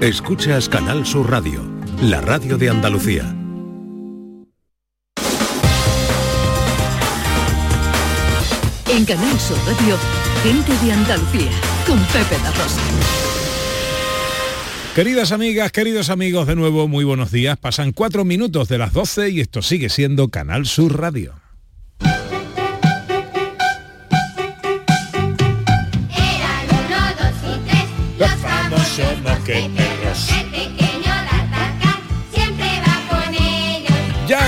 Escuchas Canal Sur Radio, la radio de Andalucía. En Canal Sur Radio, gente de Andalucía, con Pepe La Rosa. Queridas amigas, queridos amigos, de nuevo muy buenos días. Pasan cuatro minutos de las 12 y esto sigue siendo Canal Sur Radio. Eran uno, dos y tres, los famosos.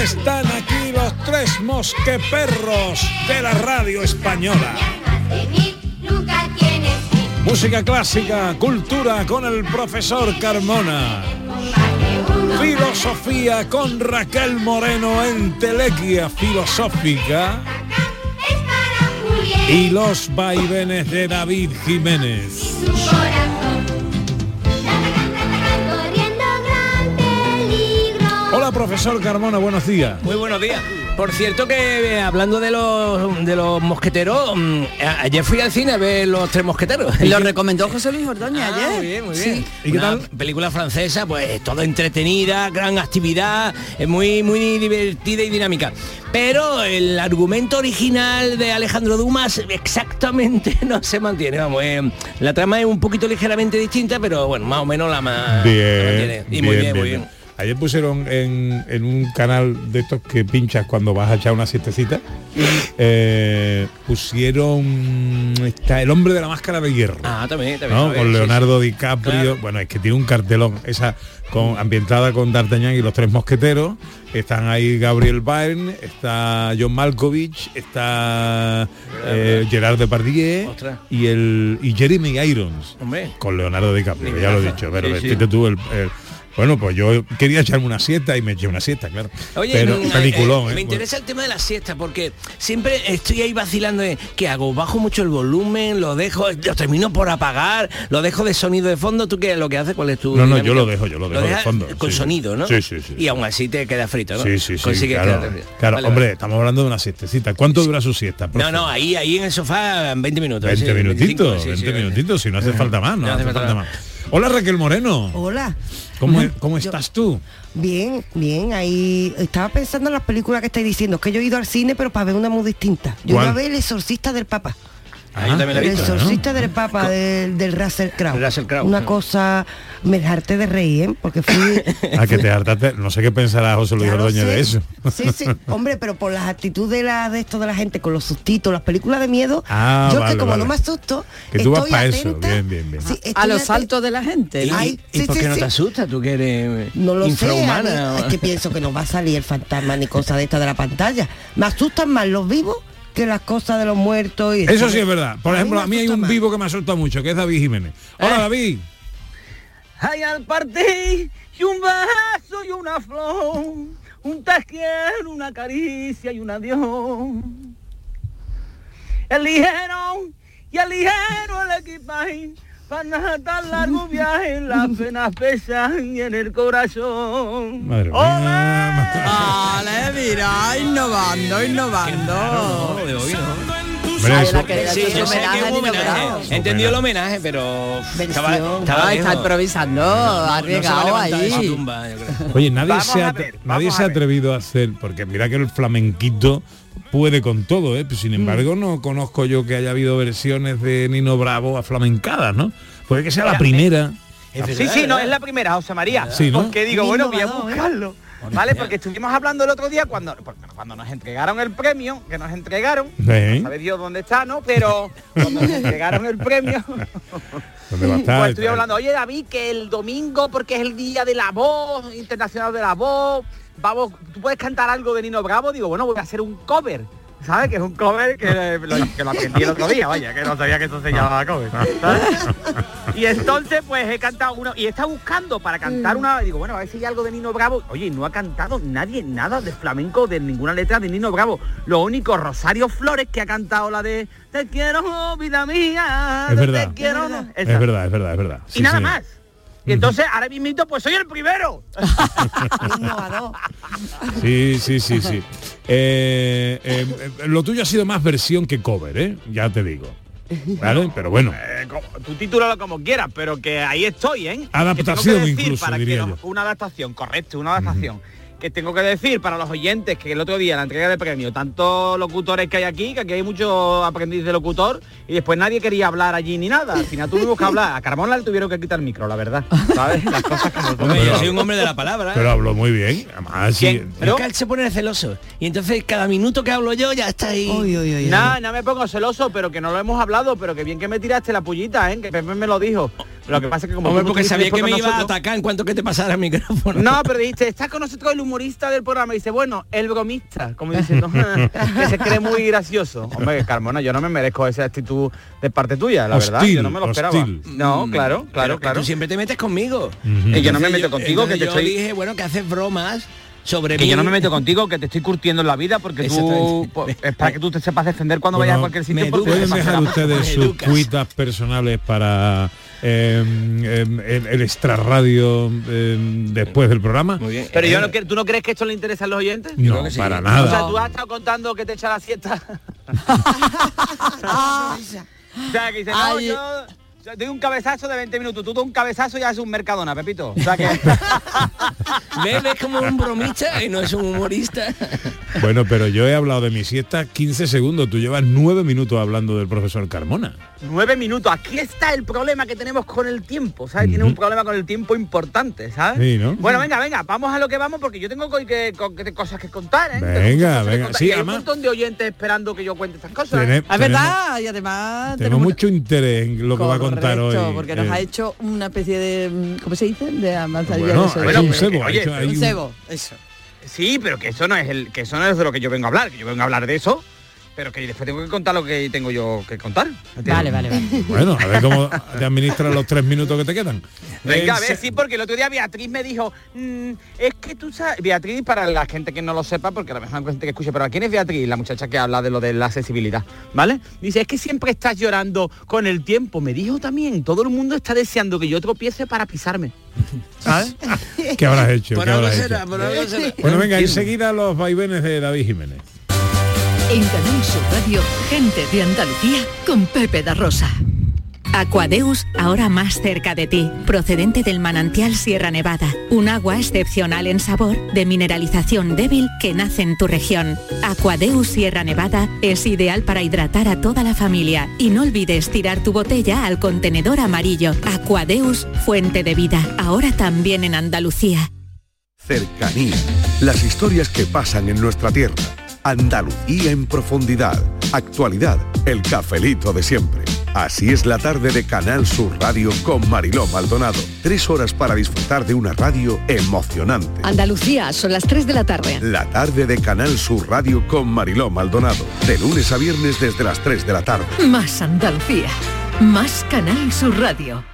Están aquí los tres mosqueperros de la radio española. Música clásica, cultura con el profesor Carmona. Filosofía con Raquel Moreno en Telequia Filosófica y los vaivenes de David Jiménez. Profesor Carmona, buenos días. Muy buenos días. Por cierto que eh, hablando de los de los mosqueteros, mm, a- ayer fui al cine a ver los tres mosqueteros. Lo recomendó José Luis Ordóñez Ah, ayer. Muy bien, muy Sí. bien. ¿Y qué Una tal? Película francesa, pues todo entretenida, gran actividad, es muy muy divertida y dinámica. Pero el argumento original de Alejandro Dumas exactamente no se mantiene. Vamos, eh, la trama es un poquito ligeramente distinta, pero bueno, más o menos la más la mantiene. Y muy bien, muy bien. Ayer pusieron en, en un canal de estos que pinchas cuando vas a echar una siestecita, eh, pusieron está el hombre de la máscara de hierro. Ah, también, también. ¿no? a ver, Con sí, Leonardo sí. DiCaprio, Claro. bueno, es que tiene un cartelón, esa con ambientada con D'Artagnan y los tres mosqueteros, están ahí Gabriel Byrne, está John Malkovich, está eh, Gerard Depardieu Ostras. y el y Jeremy Irons Hombre. con Leonardo DiCaprio, ya lo he dicho, pero Sí, sí. tú el, el- bueno, pues yo quería echarme una siesta y me eché una siesta, claro. Oye, pero peliculón, eh, ¿eh? me interesa el tema de la siesta porque siempre estoy ahí vacilando de qué hago, bajo mucho el volumen, lo dejo, lo termino por apagar, lo dejo de sonido de fondo, ¿tú qué es lo que haces? ¿Cuál es tu No, no, dinámica? yo lo dejo, yo lo dejo de fondo, Con sí. sonido, ¿no? Sí, sí, sí, Y aún así te queda frito, ¿no? Sí, sí, sí, Consigues claro, quedarte claro, Vale, hombre, vale. estamos hablando de una siestecita. ¿Cuánto dura su siesta? No, profe? no, ahí, ahí en el sofá 20 minutos. 20 sí, 25, minutitos, sí, 20 sí, minutitos, si no hace falta más, no, No hace falta más. Hola Raquel Moreno, Hola. ¿cómo, cómo estás tú? Bien, bien. Ahí estaba pensando en las películas que estáis diciendo. Que yo he ido al cine, pero para ver una muy distinta. Yo ¿Cuál? iba a ver El exorcista del Papa. Ah, yo también la he El visto. exorcista del Papa del, del Russell Crowe. Russell Crowe, Una cosa, me harté de reír, ¿eh? porque fui. A que te hartaste, no sé qué pensará José Luis sé. de eso. Sí, sí, hombre, pero por las actitudes de, la, de esto de la gente, con los sustitos, las películas de miedo, Ah, yo vale, que como vale. no me asusto, Que tú vas estoy pa' eso, bien, bien, bien. Sí, a los saltos de la gente. ¿Y. Ay, y sí, por sí, qué no sí. te asustas? ¿Tú que eres No lo sé, infrahumana? mí- es que pienso que no va a salir el fantasma ni cosa de esta de la pantalla. Me asustan más los vivos que las cosas de los muertos. Y Eso sí es verdad. Por A ejemplo, a mí hay un vivo que me asusta mucho, que es David Jiménez. Hola Eh. David. Hay al partir y un beso y una flor, un te quiero, una caricia y un adiós. Eligieron y eligieron el equipaje para tan largo viaje, las penas pesan y en el corazón. Madre. Vale, mira, innovando, innovando. No, de hoy no. Hombre, Ay, eso- la que- Sí, Eso es yo sé homenaje que a es un Nino homenaje. Bravo. He entendido el homenaje, pero estaba, Ah, está improvisando, a arriesgado ahí. Oye, nadie Vamos se ha, a ver, nadie vamos se ha a ver. atrevido a hacer, porque mira que el flamenquito puede con todo, ¿eh? Pero Mm. sin embargo no conozco yo que haya habido versiones de Nino Bravo aflamencadas, ¿no? Puede que sea la primera. Sí, sí, no, es la primera, José María. Sí, ¿no? Porque digo, bueno, voy a ¿eh? ¿Vale? Porque estuvimos hablando el otro día cuando, cuando nos entregaron el premio, que nos entregaron, Sí. no sabe Dios dónde está, ¿no? Pero cuando nos entregaron el premio, ¿Dónde va a estar? pues estuve hablando, oye David, que el domingo, porque es el día de la voz, internacional de la voz, vamos, ¿tú puedes cantar algo de Nino Bravo? Digo, bueno, voy a hacer un cover. ¿Sabes? Que es un cover que lo, que lo aprendí el otro día, vaya, que no sabía que eso se llamaba cover. ¿sabes? Y entonces pues he cantado uno y está buscando para cantar una, digo, bueno, a ver si hay algo de Nino Bravo. Oye, no ha cantado nadie nada de flamenco, de ninguna letra de Nino Bravo. Lo único, Rosario Flores, que ha cantado la de Te quiero, vida mía, Es te verdad. quiero. Es Esa. verdad, es verdad, es verdad. Y nada más. Y entonces ahora mismito pues soy el primero. Innovador. Sí, sí, sí, sí. Eh, eh, eh, lo tuyo ha sido más versión que cover, ¿eh? Ya te digo. ¿vale? Pero bueno, Eh, tú titúlalo como quieras, pero que ahí estoy, ¿eh? Adaptación Que tengo que decir incluso, para que diría los- yo. Una adaptación, correcto, una adaptación. Que tengo que decir para los oyentes que el otro día en la entrega de premio, tantos locutores que hay aquí, que aquí hay mucho aprendiz de locutor, y después nadie quería hablar allí ni nada. Al final tuvimos que hablar. A Carmona le tuvieron que quitar el micro, la verdad. ¿Sabes? Las cosas. Hombre, yo soy un hombre de la palabra. pero habló muy bien. Además, sí. Pero es que él se pone celoso. Y entonces cada minuto que hablo yo ya está ahí. Uy, uy, uy, uy. Nada, no me pongo celoso, pero que no lo hemos hablado, pero que bien que me tiraste la pullita, ¿eh? Que Pepe me lo dijo. Lo que pasa es que como Hombre, porque sabía que me iba a atacar en cuanto que te pasara el micrófono. No, pero dijiste, está con nosotros el humorista del programa. Y dice, bueno, el bromista, como diciendo, que se cree muy gracioso. Hombre, Carmona, yo no me merezco esa actitud de parte tuya, la verdad. Yo no me lo esperaba. hostil. No, claro, Pero claro, que claro. Tú siempre te metes conmigo. Y yo no me meto contigo, que te yo estoy... dije, bueno, que haces bromas sobre Que mí. yo no me meto contigo, que te estoy curtiendo en la vida, porque tú... Pues, es para que tú te sepas defender cuando Bueno, vayas a cualquier sitio. me porque ¿Pueden dejar ustedes sus cuitas personales para eh, eh, el, el extrarradio eh, después del programa? Muy bien. Pero yo Eh, no, quiero- ¿tú no crees que esto le interesa a los oyentes? No, creo que sí. para O nada. sea, tú has estado contando que te echa la siesta. o sea, que dice, no, Ay. yo, doy un cabezazo de 20 minutos, tú das un cabezazo y haces un mercadona, Pepito. O sea que... ¿Ves? ¿Ves como un bromista y no es un humorista? Bueno, pero yo he hablado de mi siesta 15 segundos. Tú llevas 9 minutos hablando del profesor Carmona. Nueve minutos. Aquí está el problema que tenemos con el tiempo, ¿sabes? Tiene un problema con el tiempo importante, ¿sabes? Sí, ¿no? Bueno, venga, venga, vamos a lo que vamos porque yo tengo co- que, co- que- cosas que contar, ¿eh? Venga, cosas venga. Sí, y hay además- un montón de oyentes esperando que yo cuente estas cosas. ¿eh? Es verdad, y además Tenemos mucho interés en lo que va a contar hoy. Porque nos eh, ha hecho una especie de, mm, ¿cómo se dice? De avanzadilla Bueno, de Bueno, un cebo. oye, un- cebo, eso. Sí, pero que eso no es el, que eso no es de lo que yo vengo a hablar, que yo vengo a hablar de eso, pero que después tengo que contar lo que tengo yo que contar. ¿entiendes? Vale, vale, vale. Bueno, a ver cómo te administras los tres minutos que te quedan. Venga, a Eh, ver, se- sí, porque el otro día Beatriz me dijo, "Mm, es que tú sabes, Beatriz, para la gente que no lo sepa, porque a lo mejor hay gente que escuche, pero ¿quién es Beatriz? La muchacha que habla de lo de la accesibilidad, ¿vale? Dice, es que siempre estás llorando con el tiempo. Me dijo también, todo el mundo está deseando que yo tropiece para pisarme. ¿Sabes? ¿Qué habrás hecho? Bueno, venga, enseguida los vaivenes de David Jiménez. En Canal Sur Radio, gente de Andalucía con Pepe da Rosa. Aquadeus, ahora más cerca de ti, procedente del manantial Sierra Nevada, un agua excepcional en sabor, de mineralización débil que nace en tu región. Aquadeus Sierra Nevada es ideal para hidratar a toda la familia y no olvides tirar tu botella al contenedor amarillo. Aquadeus, fuente de vida, ahora también en Andalucía. Cercanía. Las historias que pasan en nuestra tierra. Andalucía en profundidad. Actualidad. El cafelito de siempre. Así es la tarde de Canal Sur Radio con Mariló Maldonado. Tres horas para disfrutar de una radio emocionante. Andalucía, son las 3 de la tarde. La tarde de Canal Sur Radio con Mariló Maldonado. De lunes a viernes desde las 3 de la tarde. Más Andalucía, más Canal Sur Radio.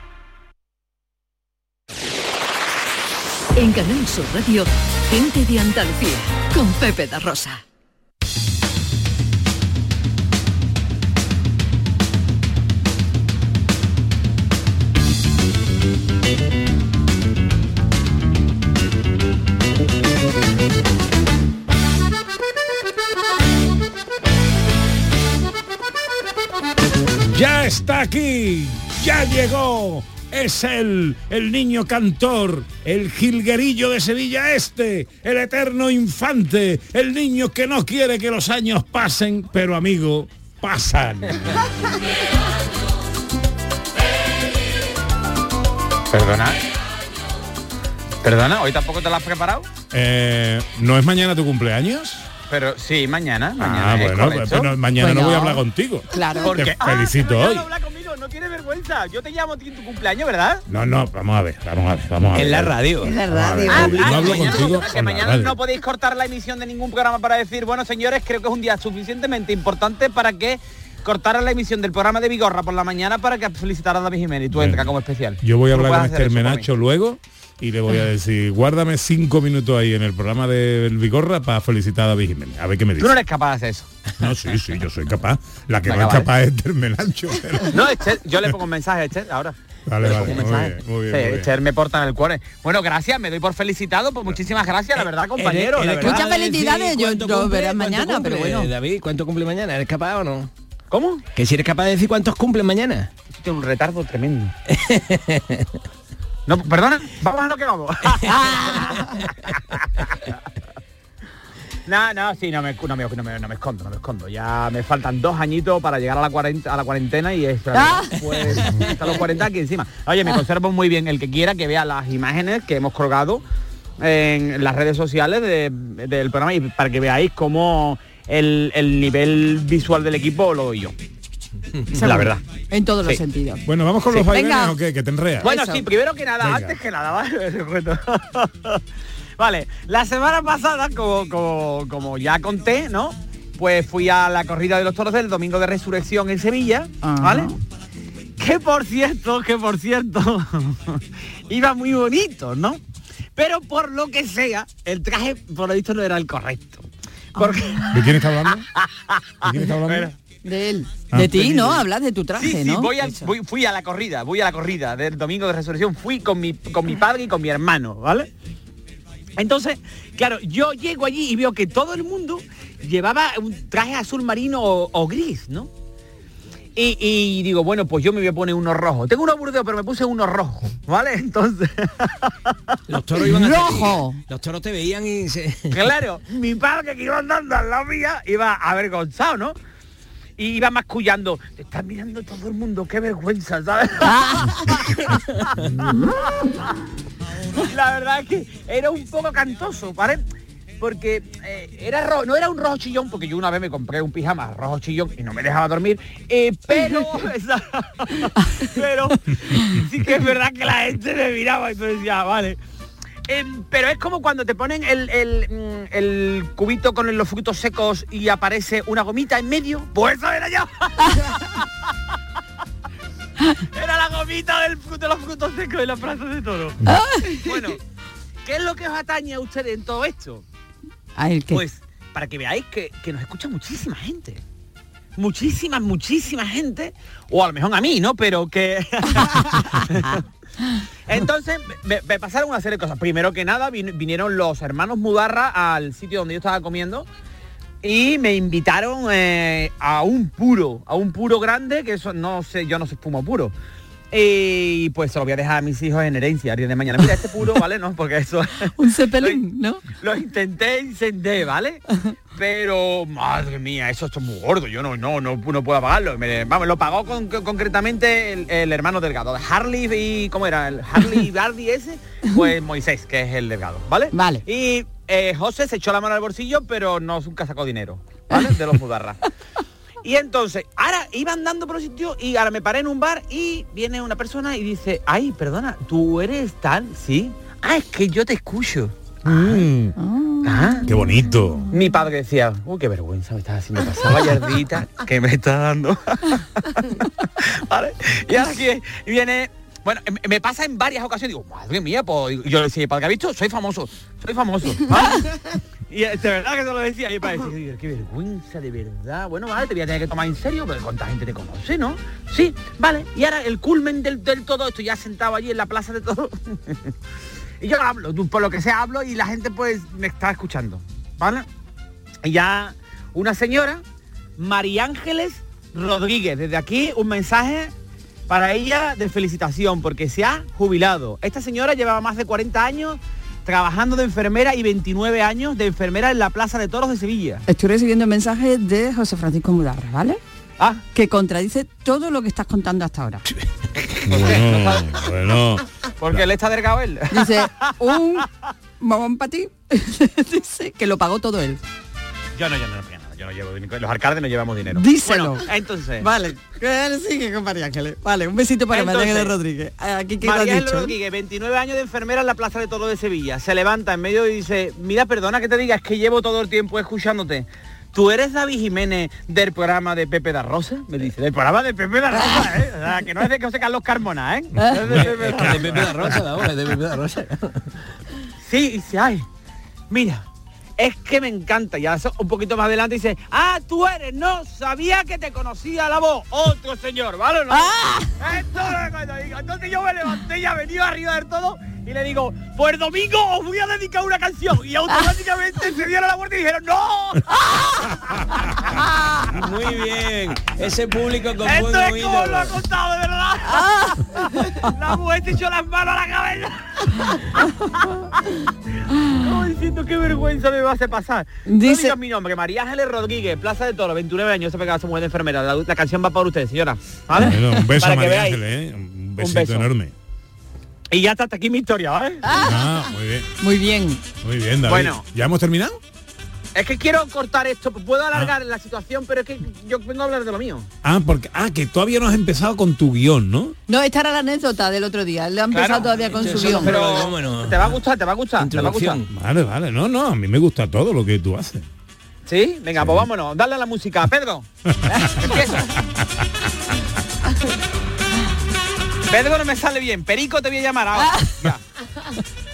En Canal Sur Radio, gente de Andalucía con Pepe da Rosa. Ya está aquí, ya llegó. Es él, el niño cantor, el jilguerillo de Sevilla Este, el eterno infante, el niño que no quiere que los años pasen, pero amigo, pasan. Perdona. Perdona, hoy tampoco te la has preparado. Eh, ¿No es mañana tu cumpleaños? Pero sí, mañana. mañana Ah, es bueno, correcto. pero mañana no voy a hablar contigo. Claro. ¿Por Te qué? felicito ya hoy. no conmigo, no tienes vergüenza. Yo te llamo a ti en tu cumpleaños, ¿verdad? No, no, vamos a ver, vamos a ver, vamos a ver. En la radio. En la radio. no Ah, no hablo mañana, contigo que mañana no podéis cortar la emisión de ningún programa para decir, bueno, señores, creo que es un día suficientemente importante para que cortaran la emisión del programa de Vigorra por la mañana para que felicitara a David Jiménez y tú entras como especial. Yo voy a hablar con este mí. Menacho luego y le voy a decir, guárdame cinco minutos ahí en el programa del Vigorra para felicitar a David Jiménez. A ver qué me Tú dice. no eres capaz de hacer eso. No, sí, sí, yo soy capaz. La que Venga, no es vale. capaz es del Menacho. pero- No, Esther, yo le pongo un mensaje a Esther ahora. Vale, Le vale, muy bien, muy bien, Sí, muy bien. Esther me porta en el cuore. Bueno, gracias, me doy por felicitado, pues muchísimas gracias, la verdad, compañero. ¿Eres- la eres verdad. Muchas felicidades, yo- veré ¿Cuánto mañana, cumple, pero bueno. David, ¿cuánto cumple mañana? ¿Eres capaz o no? ¿Cómo? Que si eres capaz de decir cuántos cumplen mañana. Tiene un retardo tremendo. No, perdona, vamos a lo que vamos. No, no, sí, no me, no, me, no, me, no me escondo, no me escondo. Ya me faltan dos añitos para llegar a la, cuarenta, a la cuarentena y eso, pues, hasta los 40 aquí encima. Oye, me conservo muy bien. El que quiera que vea las imágenes que hemos colgado en las redes sociales de- del programa y para que veáis cómo el, el nivel visual del equipo lo doy yo. La verdad. En todos los sentidos. Bueno, vamos con Sí. los vaivenes o qué, que te enreas. Bueno, Eso. sí, primero que nada, Venga. antes que nada, ¿vale? Vale, la semana pasada, como, como, como ya conté, ¿no? Pues fui a la corrida de los toros del domingo de resurrección en Sevilla, Ajá. ¿vale? Que por cierto, que por cierto, iba muy bonito, ¿no? Pero por lo que sea, el traje, por lo visto, no era el correcto. Porque... ¿De quién está hablando? ¿De quién está hablando? Bueno, De él. Ah. de ti, ¿no? Hablas de tu traje, Sí, sí, ¿no? voy voy- fui a la corrida, voy a la corrida del domingo de resurrección, fui con mi, con mi padre y con mi hermano, ¿vale? Entonces, claro, yo llego allí y veo que todo el mundo llevaba un traje azul marino o, o gris, ¿no? Y, y digo, bueno, pues yo me voy a poner uno rojo. Tengo uno burdeo, pero me puse uno rojo, ¿vale? Entonces, Los toros iban a ¡Rojo! Los toros te veían y se... claro, mi padre que iba andando al lado mía iba avergonzado, ¿no? Y iba mascullando, te está mirando todo el mundo, qué vergüenza, ¿sabes? La verdad es que era un poco cantoso, ¿vale? Porque eh, era rojo, no era un rojo chillón, porque yo una vez me compré un pijama rojo chillón y no me dejaba dormir, eh, pero, pero sí que es verdad que la gente me miraba y me decía, vale. Em, pero es como cuando te ponen el, el, mm, el cubito con los frutos secos y aparece una gomita en medio, pues eso era yo. Era la gomita del de los frutos secos de la plaza de toro. bueno, ¿qué es lo que os atañe a ustedes en todo esto? ¿el qué? Pues para que veáis que, que nos escucha muchísima gente. Muchísima, muchísima gente. O a lo mejor a mí, ¿no? Pero que... Entonces me, pasaron una serie de cosas. Primero que nada vin- vinieron los hermanos Mudarra al sitio donde yo estaba comiendo y me invitaron eh, a un puro, a un puro grande, que eso no sé, yo no sé fumo puro. Y pues se lo voy a dejar a mis hijos en herencia el día de mañana. Mira, este puro, ¿vale? No, porque eso... Un cepelín, ¿no? Lo intenté encender, ¿vale? Pero, madre mía, eso es muy gordo, yo no, no, no, no puedo apagarlo. Me- vamos, lo pagó con- con- concretamente el, el hermano delgado. Harley y, ¿cómo era? El Harley Bardi ese, pues Moisés, que es el delgado, ¿vale? Vale. Y eh, José se echó la mano al bolsillo, pero no nunca sacó dinero, ¿vale? De los mudarras. Y entonces, ahora iba andando por un sitio y ahora me paré en un bar y viene una persona y dice, ay, perdona, ¿tú eres tal? Sí. Ah, es que yo te escucho. Mm, Ah. qué bonito. Mi padre decía, uy, qué vergüenza me estás haciendo pasar, vaya ardita que me está dando. ¿Vale? Y ahora aquí viene, bueno, em- me pasa en varias ocasiones, digo, madre mía, pues yo le decía, padre, ¿ha visto? Soy famoso, soy famoso. ¿vale? Y eh, de verdad que se lo decía, y mi padre decía, qué vergüenza, de verdad. Bueno, vale, te voy a tener que tomar en serio, pero cuánta gente te conoce, ¿no? Sí, vale. Y ahora el culmen del, del todo esto, ya sentado allí en la plaza de todo. y yo hablo, por lo que sea hablo y la gente pues me está escuchando, ¿vale? Y ya una señora, María Ángeles Rodríguez, desde aquí un mensaje para ella de felicitación porque se ha jubilado. Esta señora llevaba más de 40 años trabajando de enfermera y 29 años de enfermera en la Plaza de Toros de Sevilla. Estoy recibiendo mensajes de José Francisco Mudarra, ¿vale? Ah, Que contradice todo lo que estás contando hasta ahora. Bueno, bueno. porque él está delgado él. Dice, un mamón para ti. Dice que lo pagó todo él. Yo no, yo no, yo no llevo dinero. Los alcaldes no llevamos dinero. Díselo. Bueno, entonces. Vale, que él sigue con María Ángeles. Vale, un besito para María Entonces, Ángeles Rodríguez. Aquí que María has Ángeles dicho. Rodríguez, 29 años de enfermera en la Plaza de Toros de Sevilla. Se levanta en medio y dice, mira, perdona que te diga, es que llevo todo el tiempo escuchándote. ¿Tú eres David Jiménez del programa de Pepe da Rosa? Me dice, del programa de Pepe da Rosa, ¿eh? O sea, que no es de José Carlos Carmona, ¿eh? Es de Pepe da de Pepe da Rosa, es de Pepe da Rosa. Sí, y dice, ay, mira, es que me encanta. Y ahora un poquito más adelante dice, ah, tú eres, no, sabía que te conocía la voz. Otro señor, ¿vale? ¿No? Esto es cuando digo. Entonces yo me levanté y ya venido arriba del todo y le digo, pues el domingo os voy a dedicar una canción. Y automáticamente se dieron la vuelta y dijeron, ¡No! Muy bien. Ese público con Esto buen es oído. como lo ha contado, de verdad. La mujer se echó las manos a la cabeza. Como diciendo qué vergüenza me va a hacer pasar. Dice- No mi nombre, María Ángeles Rodríguez, Plaza de Toro, 29 años, se pegaba a su mujer de enfermera. La, la canción va para usted, señora. ¿Vale? Bueno, un beso Para a que María. Ángeles, ¿eh? Un besito beso. enorme. Y ya está hasta aquí mi historia, ¿vale? Ah, muy bien, Muy bien. muy bien, David. Bueno. ¿Ya hemos terminado? Es que quiero cortar esto, puedo alargar la situación, pero es que yo vengo a hablar de lo mío. Ah, porque ah, que todavía no has empezado con tu guion, ¿no? No, esta era la anécdota del otro día. Él ha empezado Claro. todavía con su guion. Pero te va a gustar, te va a gustar, te va a gustar. Vale, vale. No, no, a mí me gusta todo lo que tú haces. ¿Sí? Venga, pues vámonos, dale a la música. Pedro, empieza. Pedro no me sale bien, Perico te voy a llamar ahora. Ya.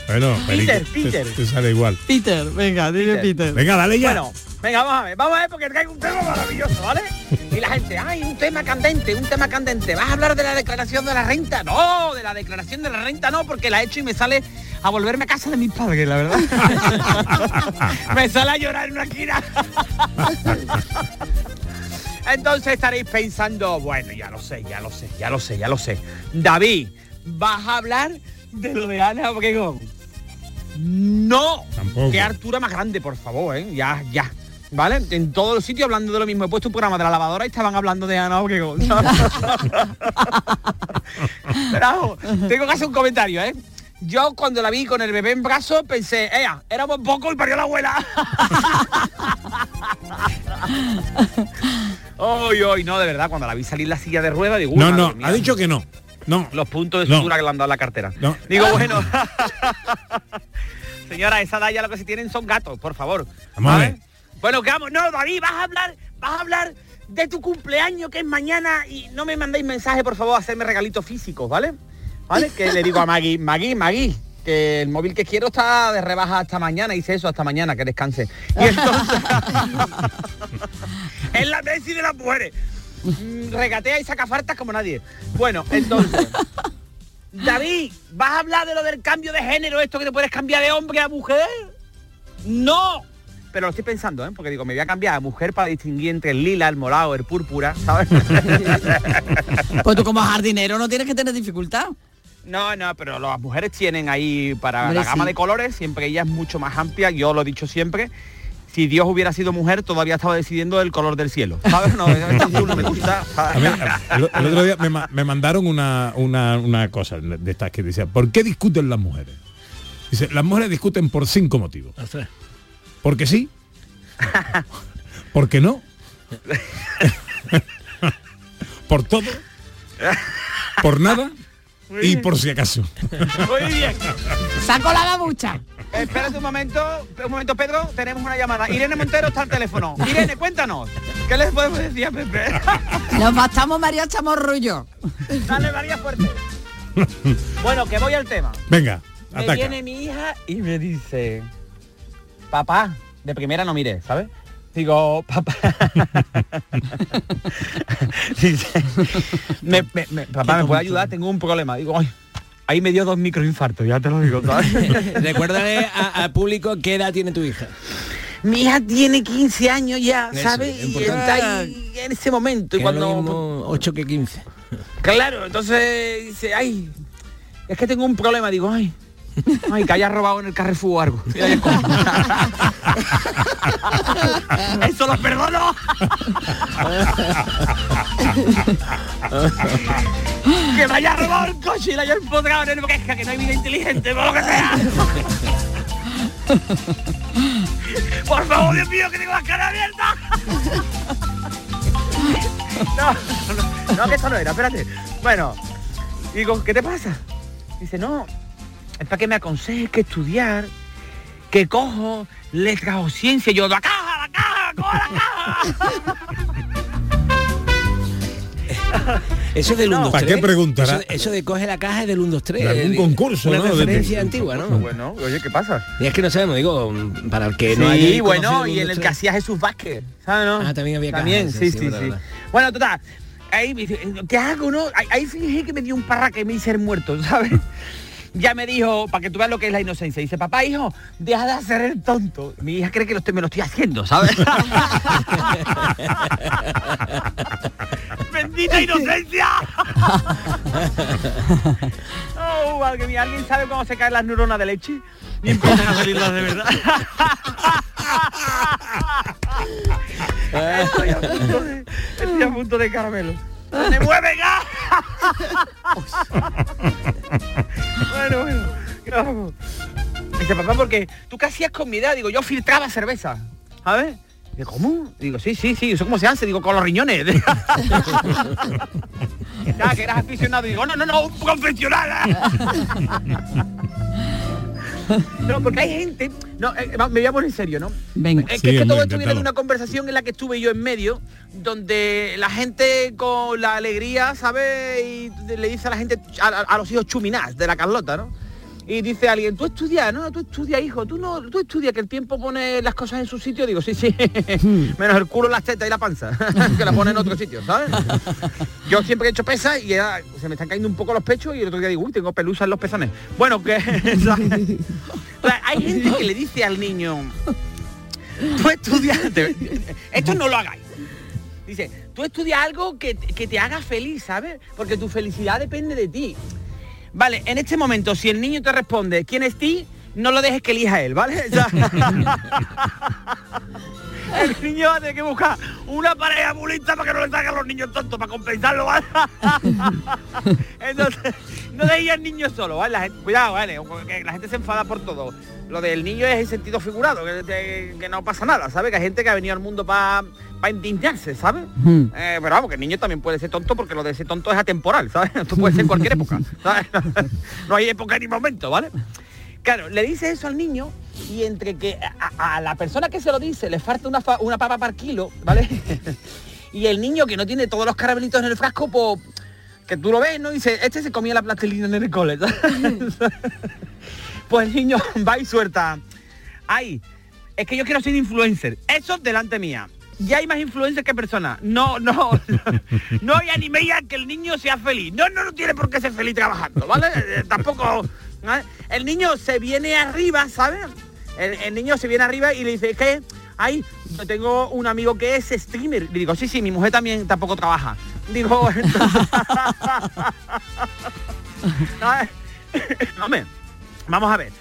Bueno, Peter, Perico, Peter. Te, te sale igual. Peter, venga, dile Peter. Peter. Venga, dale ya. Bueno, venga, vamos a ver, vamos a ver porque traigo un tema maravilloso, ¿vale? Y la gente, ay, un tema candente, un tema candente. ¿Vas a hablar de la declaración de la renta? No, de la declaración de la renta no, porque la he hecho y me sale a volverme a casa de mis padres, la verdad. me sale a llorar en una esquina. Entonces estaréis pensando, bueno, ya lo sé, ya lo sé, ya lo sé, ya lo sé. David, ¿vas a hablar de lo de Ana Obregón? No. Tampoco. Qué altura más grande, por favor, ¿eh? Ya, ya. ¿Vale? En todos los sitios hablando de lo mismo. He puesto un programa de la lavadora y estaban hablando de Ana Obregón. Pero, tengo que hacer un comentario, ¿eh? Yo cuando la vi con el bebé en brazos pensé, ella, éramos pocos y parió la abuela. Hoy, hoy, no, de verdad, cuando la vi salir la silla de rueda, digo, No, no, mía, ha dicho que no. No. los puntos de No. sutura que le han dado en la cartera. No. Digo, bueno. Señora, esa edad ya lo que se tienen son gatos, por favor. Vamos a ¿Vale? ver. Bueno, que vamos, no, David, vas a hablar, vas a hablar de tu cumpleaños que es mañana y no me mandéis mensaje, por favor, hacerme regalitos físicos, ¿vale? ¿Vale? Que le digo a Maggie, Maggie, Maggie, que el móvil que quiero está de rebaja hasta mañana, hice eso hasta mañana, que descanse. Y entonces, es la tesis de las mujeres. Mm, Regatea y saca fartas como nadie. Bueno, entonces, David, ¿vas a hablar de lo del cambio de género, esto que te puedes cambiar de hombre a mujer? No. Pero lo estoy pensando, ¿eh? Porque digo, me voy a cambiar a mujer para distinguir entre el lila, el morado, el púrpura, ¿sabes? Pues tú como jardinero no tienes que tener dificultad. No, no, pero las mujeres tienen ahí para Hombre, la gama sí. de colores, siempre ella es mucho más amplia, yo lo he dicho siempre. Si Dios hubiera sido mujer, todavía estaba decidiendo el color del cielo. ¿Sabes? No, no me gusta. Mí, el, el otro día me, me mandaron una, una, una cosa de estas que decía, ¿por qué discuten las mujeres? Dice, las mujeres discuten por cinco motivos. Porque sí, porque no, por todo, por nada y por si acaso. Muy bien. Saco la babucha. Espérate un momento, un momento, Pedro, tenemos una llamada. Irene Montero está al teléfono. Irene, cuéntanos. ¿Qué les podemos decir a Pepe? Nos bastamos María yo. Dale, María, fuerte. Bueno, que voy al tema. Venga, Me ataca. viene mi hija y me dice, papá, de primera no mire, ¿sabes? Digo, papá. Dice, me- me- me- papá, ¿me puede ayudar? Tengo un problema. Digo, ay, ahí me dio dos microinfartos, ya te lo digo. Recuérdale al público qué edad tiene tu hija. Mi hija tiene 15 años ya, Eso, ¿sabes? es Y está ahí en ese momento. Y cuando... mismo 8 que 15. Claro, entonces dice, ay, es que tengo un problema. Digo, ay, ay, que haya robado en el Carrefour o algo. Eso lo perdono. que me haya robado el coche y la haya empotrado en el queja, que no hay vida inteligente, por lo que sea. Por favor, Dios mío, que tengo la cara abierta. No, no, no, que eso no era, espérate. Bueno, digo, ¿qué te pasa? Dice, no, es para que me aconsejes que estudiar, que cojo letras o ciencia. Yo, la caja, la caja, cojo la caja. Eso es del No. 1, 2, ¿Para 3. qué preguntará? Eso, eso de coge la caja es del 1, 2, 3. De algún concurso, Una ¿no? De- referencia de- antigua, ¿no? Bueno, oye, ¿qué pasa? Y es que no sabemos, digo, para el que no sí, haya bueno, y en el que hacía Jesús Vázquez, ¿sabes, no? Ah, también había caja, También, sí, sí, sí, sí, sí. Bueno, total, ahí me dice, ¿qué hago, no? Ahí, ahí fingí que me dio un parra que me hice el muerto, ¿sabes? Ya me dijo, para que tú veas lo que es la inocencia, dice, papá, hijo, deja de hacer el tonto. Mi hija cree que lo estoy- me lo estoy haciendo, ¿sabes? ¡Bendita inocencia! oh, madre mía, ¿alguien sabe cómo se caen las neuronas de leche? Y empiezan a salirlas de verdad. estoy, a punto de, estoy a punto de caramelo. ¡Se mueve ya! bueno, bueno. Dice, papá, porque tú qué hacías con mi edad, digo, yo filtraba cerveza, ¿sabes? Digo, ¿cómo? Digo, sí, sí, sí, ¿eso cómo se hace? Digo, con los riñones. ya, que eras aficionado. Digo, no, no, no, un profesional. no, porque hay gente... No, eh, me voy a poner en serio, ¿no? Venga. Es Sí, que, es que todo esto viene de una conversación en la que estuve yo en medio, donde la gente con la alegría, ¿sabe? Y le dice a la gente, a, a- a los hijos chuminás de la Carlota, ¿no? Y dice alguien, tú estudias, no, tú estudias, hijo, tú no, tú estudias, que el tiempo pone las cosas en su sitio. Digo, sí, sí, menos el culo, las tetas y la panza, que la pone en otro sitio, ¿sabes? Yo siempre he hecho pesas y ya se me están cayendo un poco los pechos y el otro día digo, uy, tengo pelusa en los pezones. Bueno, que... hay gente que le dice al niño, tú estudias, esto no lo hagáis. Dice, tú estudias algo que, que te haga feliz, ¿sabes? Porque tu felicidad depende de ti. Vale, en este momento, si el niño te responde, ¿quién es ti? No lo dejes que elija él, ¿vale? El niño va a tener que buscar una pareja muy lista para que no le salgan los niños tontos, para compensarlo, ¿vale? Entonces, no dejes al niño solo, ¿vale? La gente- cuidado, ¿vale? Que la gente se enfada por todo. Lo del niño es el sentido figurado, que, que- que no pasa nada, ¿sabes? Que hay gente que ha venido al mundo para indignarse, ¿sabes? Mm. Eh, pero vamos, que el niño también puede ser tonto porque lo de ser tonto es atemporal, ¿sabes? Esto puede ser en cualquier época, ¿sabes? No hay época ni momento, ¿vale? Claro, le dice eso al niño y entre que a, la persona que se lo dice le falta una, una papa par kilo, ¿vale? y el niño que no tiene todos los caramelitos en el frasco, pues que tú lo ves, ¿no? Dice, este se comía la plastilina en el cole. pues el niño va y suelta. Ay, es que yo quiero ser influencer. Eso delante mía. Ya hay más influencers que personas. No, no, no, no hay animella que el niño sea feliz. No, no, no tiene por qué ser feliz trabajando, ¿vale? Tampoco. ¿Vale? El niño se viene arriba, ¿sabes? El, niño se viene arriba y le dice, ¿qué? Ay, tengo un amigo que es streamer. Le digo, sí, sí, mi mujer también tampoco trabaja. Digo. Hombre, vamos a ver.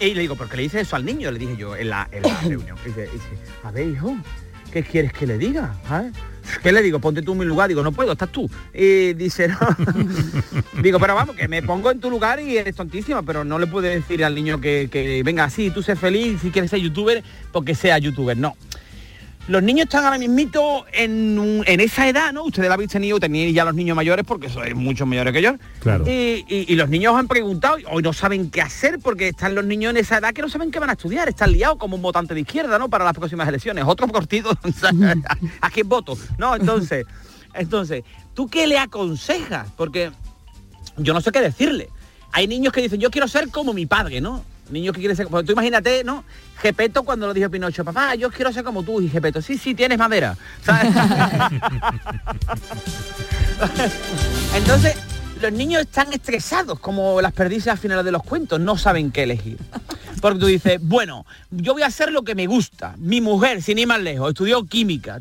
Y le digo, ¿por qué le dice eso al niño? Le dije yo en la, reunión. Dice, dice, a ver, hijo, ¿qué quieres que le diga? ¿sabes? ¿Qué le digo? Ponte tú en mi lugar. Digo, no puedo, estás tú. Y dice, no. digo, pero vamos, que me pongo en tu lugar y eres tontísima, pero no le puedes decir al niño que, que venga así, tú sé feliz, si quieres ser youtuber, porque sea youtuber. No. Los niños están ahora mismito en, esa edad, ¿no? Ustedes la habéis tenido, tenéis ya los niños mayores porque sois mucho mayores que yo. Claro. Y, y- y los niños han preguntado hoy no saben qué hacer porque están los niños en esa edad que no saben qué van a estudiar, están liados como un votante de izquierda, ¿no? Para las próximas elecciones. Otro cortito, ¿a quién voto? No, entonces, entonces, ¿tú qué le aconsejas? Porque yo no sé qué decirle. Hay niños que dicen, yo quiero ser como mi padre, ¿no? Niños que quieren ser... Pues tú imagínate, ¿no? Gepeto cuando lo dijo Pinocho, papá, yo quiero ser como tú. Y Gepeto, sí, sí, tienes madera. Entonces, los niños están estresados, como las perdices al final de los cuentos, no saben qué elegir. Porque tú dices, bueno, yo voy a hacer lo que me gusta. Mi mujer, sin ir más lejos, estudió química,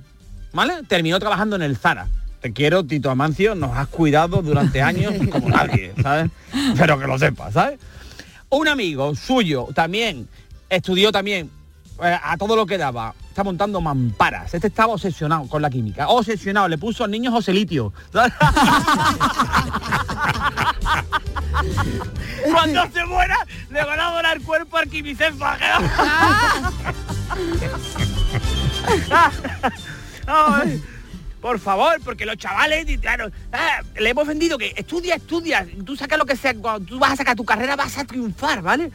¿vale? Terminó trabajando en el Zara. Te quiero, Tito Amancio, nos has cuidado durante años como nadie, ¿sabes? Pero que lo sepas, ¿sabes? Un amigo suyo también estudió también eh, a todo lo que daba. Está montando mamparas. Este estaba obsesionado con la química. Obsesionado. Le puso al niño José Litio. ¿sabes? Cuando se muera, le van a donar cuerpo al quimicefa. Por favor, porque los chavales, claro, ah, le hemos vendido que estudia, estudia, tú sacas lo que sea, cuando tú vas a sacar tu carrera vas a triunfar, ¿vale?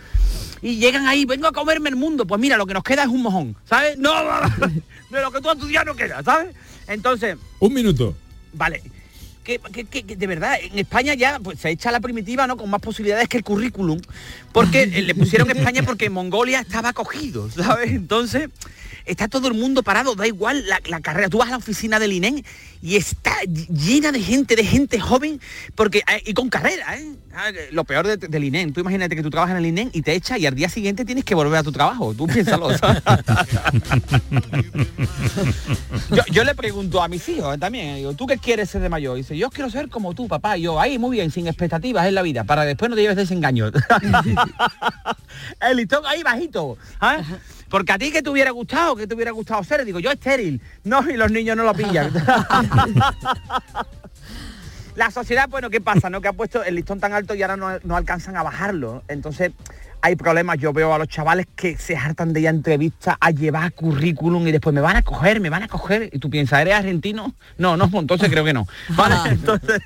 Y llegan ahí, vengo a comerme el mundo, pues mira, lo que nos queda es un mojón, ¿sabes? No, de lo que tú has estudiado no queda, ¿sabes? Entonces, Un minuto. Vale. Que- que- que de verdad, en España ya pues, se echa la primitiva, ¿no? Con más posibilidades que el currículum. Porque eh, le pusieron España porque Mongolia estaba acogido, ¿sabes? Entonces, está todo el mundo parado, da igual la, carrera. Tú vas a la oficina del INEM y está llena de gente, de gente joven, porque eh, y con carrera, ¿eh? Ah, Lo peor de- del INEM, tú imagínate que tú trabajas en el INEM y te echas y al día siguiente tienes que volver a tu trabajo. Tú piénsalo. yo, le pregunto a mis hijos eh, también, digo, ¿tú qué quieres ser de mayor? Dice, yo quiero ser como tú, papá. Yo, ahí, muy bien, sin expectativas en la vida, para después no te lleves desengaño. el listón ahí bajito. ¿ah? Porque a ti que te hubiera gustado, que te hubiera gustado ser, digo, yo estéril. No, y los niños no lo pillan. La sociedad, bueno, ¿qué pasa? no? Que ha puesto el listón tan alto y ahora no, no alcanzan a bajarlo. Entonces, hay problemas. Yo veo a los chavales que se hartan de ir a entrevistas, a llevar currículum y después me van a coger, me van a coger. Y tú piensas, ¿eres argentino? No, no, entonces creo que no. Vale, entonces,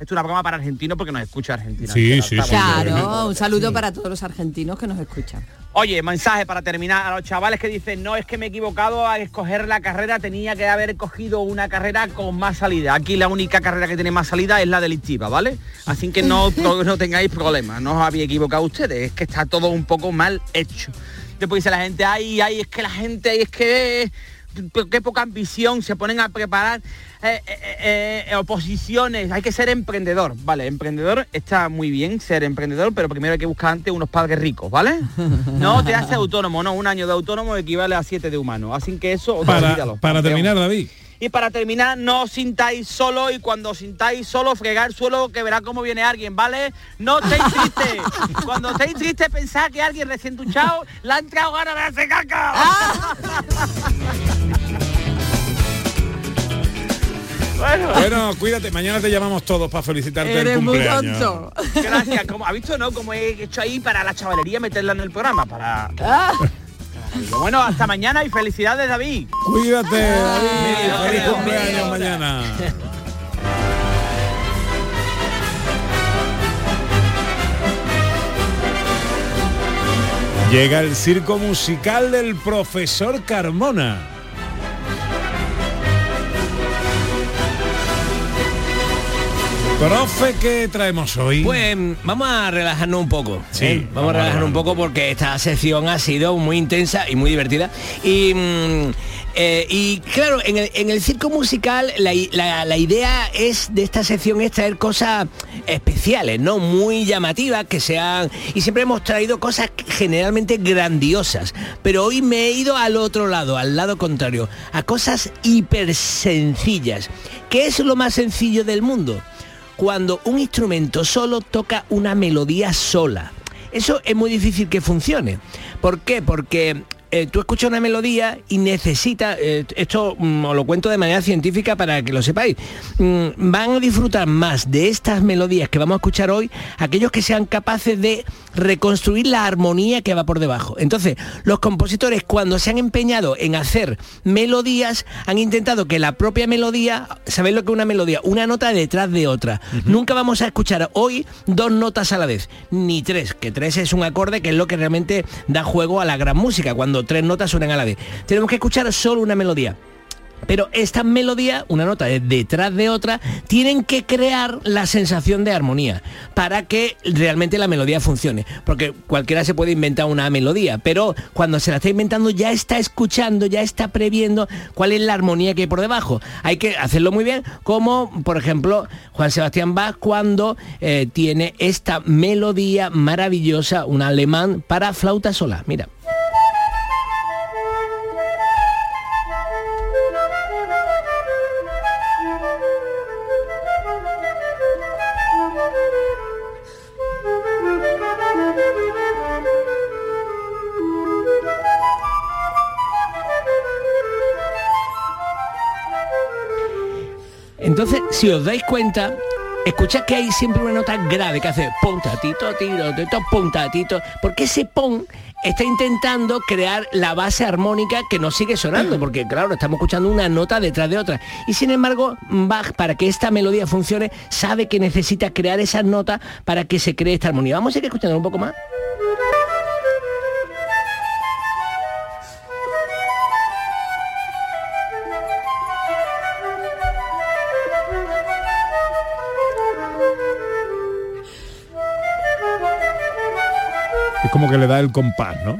esto es una broma para argentinos porque nos escucha Argentina. Sí, sí. Claro, un saludo para todos los argentinos que nos escuchan. Oye, mensaje para terminar a los chavales que dicen, no, es que me he equivocado al escoger la carrera, tenía que haber cogido una carrera con más salida. Aquí la única carrera que tiene más salida es la delictiva, ¿vale? Así que no, no, no tengáis problemas, no os habéis equivocado ustedes, es que está todo un poco mal hecho. Después dice la gente, ay, ay, es que la gente, es que qué poca ambición, se ponen a preparar eh, eh, eh, oposiciones, hay que ser emprendedor, ¿vale? Emprendedor está muy bien ser emprendedor, pero primero hay que buscar antes unos padres ricos, ¿vale? No te hace autónomo, no, un año de autónomo equivale a siete de humano, así que eso, Para, olvídalo, para terminar, David. Y para terminar, no os sintáis solo y cuando os sintáis solo, fregar el suelo que verá cómo viene alguien, ¿vale? No estéis tristes. Cuando estéis tristes, pensad que alguien recién duchado le ha entrado ganas de hacer caca. Bueno, Bueno, cuídate. Mañana te llamamos todos para felicitarte el Eres muy cumpleaños. tonto. gracias. Como, ¿Ha visto, no? Como he hecho ahí para la chavalería meterla en el programa. Para... Ah, Bueno, hasta mañana y felicidades, David. Cuídate, David. Feliz cumpleaños mañana. Llega el circo musical del profesor Carmona. Profe, ¿qué traemos hoy? Pues vamos a relajarnos un poco. Sí, ¿eh? vamos vamos, a relajarnos un poco porque esta sección ha sido muy intensa y muy divertida. Y, mm, eh, y claro, en el, en el circo musical la- la idea es de esta sección es traer cosas especiales, ¿no? Muy llamativas, que sean... Y siempre hemos traído cosas generalmente grandiosas. Pero hoy me he ido al otro lado, al lado contrario, a cosas hiper sencillas. ¿Qué es lo más sencillo del mundo? Cuando un instrumento solo toca una melodía sola. Eso es muy difícil que funcione. ¿Por qué? Porque eh, tú escuchas una melodía y necesitas, eh, esto mm, os lo cuento de manera científica para que lo sepáis, mm, van a disfrutar más de estas melodías que vamos a escuchar hoy aquellos que sean capaces de reconstruir la armonía que va por debajo. Entonces, los compositores cuando se han empeñado en hacer melodías, han intentado que la propia melodía, ¿sabéis lo que es una melodía? Una nota detrás de otra. Nunca vamos a escuchar hoy dos notas a la vez, ni tres, que tres es un acorde que es lo que realmente da juego a la gran música, cuando tres notas suenan a la vez. Tenemos que escuchar solo una melodía. Pero estas melodías, una nota de- detrás de otra, tienen que crear la sensación de armonía para que realmente la melodía funcione. Porque cualquiera se puede inventar una melodía, pero cuando se la está inventando ya está escuchando, ya está previendo cuál es la armonía que hay por debajo. Hay que hacerlo muy bien, como por ejemplo Juan Sebastián Bach cuando eh, tiene esta melodía maravillosa, un alemán para flauta sola. Mira. Si os dais cuenta, escuchad que hay siempre una nota grave que hace puntatito, tiro, tito, puntatito, porque ese pon está intentando crear la base armónica que nos sigue sonando, porque claro, estamos escuchando una nota detrás de otra. Y sin embargo, Bach, para que esta melodía funcione, sabe que necesita crear esas notas para que se cree esta armonía. Vamos a seguir escuchando un poco más. Es como que le da el compás, ¿no?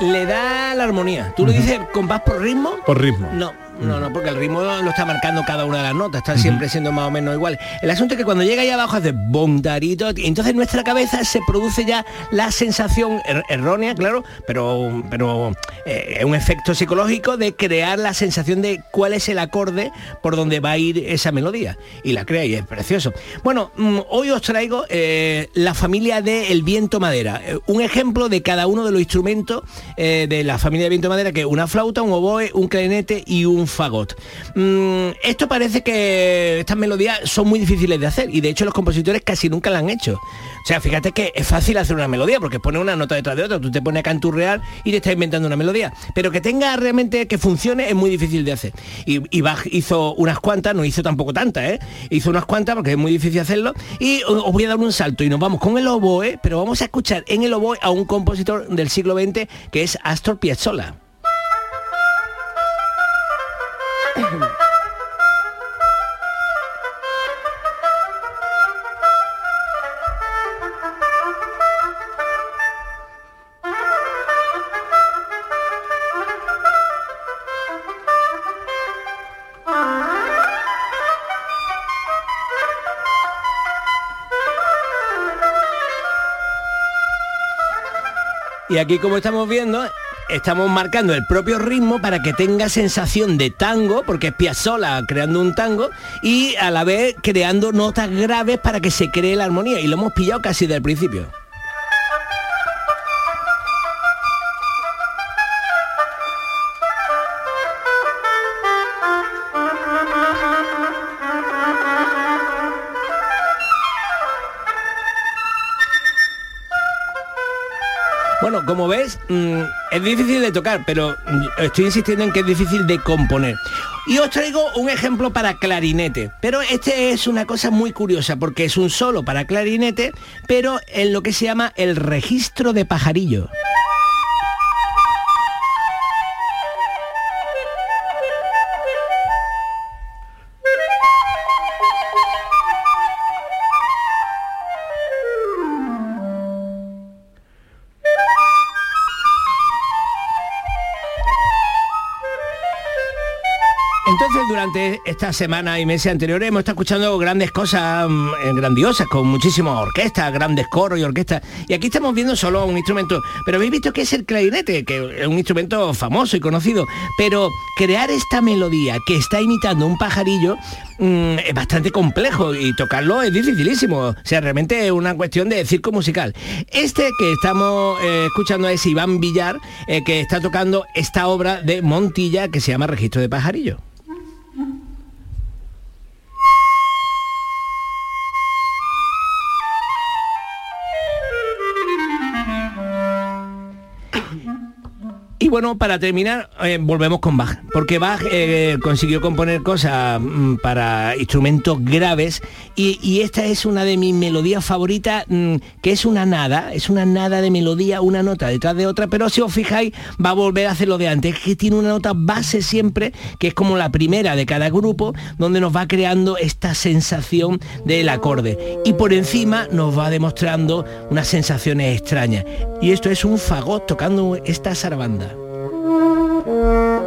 le da la armonía. ¿Tú lo dices compás por ritmo? Por ritmo. No, no, no, porque el ritmo lo está marcando cada una de las notas, está siempre siendo más o menos igual. El asunto es que cuando llega ahí abajo hace bondarito, y entonces en nuestra cabeza se produce ya la sensación er- errónea, claro, pero, pero eh, es un efecto psicológico de crear la sensación de cuál es el acorde por donde va a ir esa melodía. Y la crea y es precioso. Bueno, mm, hoy os traigo eh, la familia de El Viento Madera. Eh, un ejemplo de cada uno de los instrumentos eh, de la familia de Viento Madera, que es una flauta, un oboe, un clarinete y un fagot. Mm, esto parece que estas melodías son muy difíciles de hacer y de hecho los compositores casi nunca la han hecho. O sea, fíjate que es fácil hacer una melodía porque pone una nota detrás de otra, tú te pones a canturrear y te estás inventando una melodía. Pero que tenga realmente que funcione es muy difícil de hacer. Y, Bach hizo unas cuantas, no hizo tampoco tantas, ¿eh? Hizo unas cuantas porque es muy difícil hacerlo. Y os voy a dar un salto y nos vamos con el oboe, pero vamos a escuchar en el oboe a un compositor del siglo XX que es Astor Piazzolla. Y aquí como estamos viendo, estamos marcando el propio ritmo para que tenga sensación de tango, porque es Piazzolla creando un tango, y a la vez creando notas graves para que se cree la armonía. Y lo hemos pillado casi del principio. Es difícil de tocar, pero estoy insistiendo en que es difícil de componer. Y os traigo un ejemplo para clarinete, pero este es una cosa muy curiosa porque es un solo para clarinete, pero en lo que se llama el registro de pajarillo. Durante esta semana y meses anteriores hemos estado escuchando grandes cosas mm, eh, grandiosas, con muchísimas orquestas, grandes coros y orquestas. Y aquí estamos viendo solo un instrumento. Pero habéis visto que es el clarinete, que es un instrumento famoso y conocido. Pero crear esta melodía que está imitando un pajarillo mm, es bastante complejo y tocarlo es dificilísimo. O sea, realmente es una cuestión de circo musical. Este que estamos eh, escuchando es Iván Villar, eh, que está tocando esta obra de Montilla que se llama Registro de Pajarillo. Bueno, para terminar, eh, volvemos con Bach, porque Bach eh, consiguió componer cosas mm, para instrumentos graves y, esta es una de mis melodías favoritas, mm, que es una nada, es una nada de melodía, una nota detrás de otra, pero si os fijáis va a volver a hacer lo de antes, que tiene una nota base siempre, que es como la primera de cada grupo, donde nos va creando esta sensación del acorde. Y por encima nos va demostrando unas sensaciones extrañas. Y esto es un fagot tocando esta sarabanda.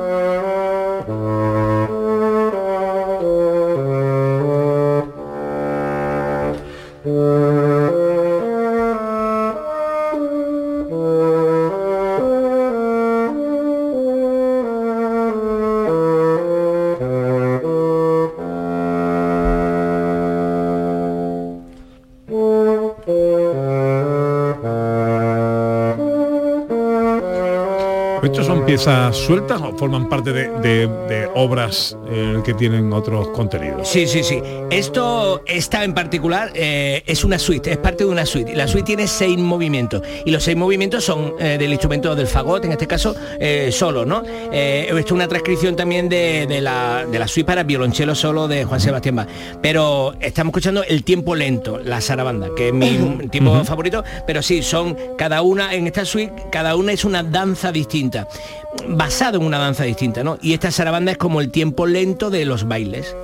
¿Estos son piezas sueltas o forman parte de, de- de obras eh, que tienen otros contenidos? Sí, sí, sí. Esto, esta en particular, eh, es una suite, es parte de una suite. La suite tiene seis movimientos. Y los seis movimientos son eh, del instrumento del fagot, en este caso, solo, ¿no? Esto es una transcripción también de, de la, de la suite para violonchelo solo de Juan Sebastián Bach. Pero estamos escuchando el tiempo lento, la sarabanda, que es mi tiempo favorito. Pero sí, son cada una, en esta suite, cada una es una danza distinta. Basado en una danza distinta, ¿no? Y esta sarabanda es como el tiempo lento de los bailes.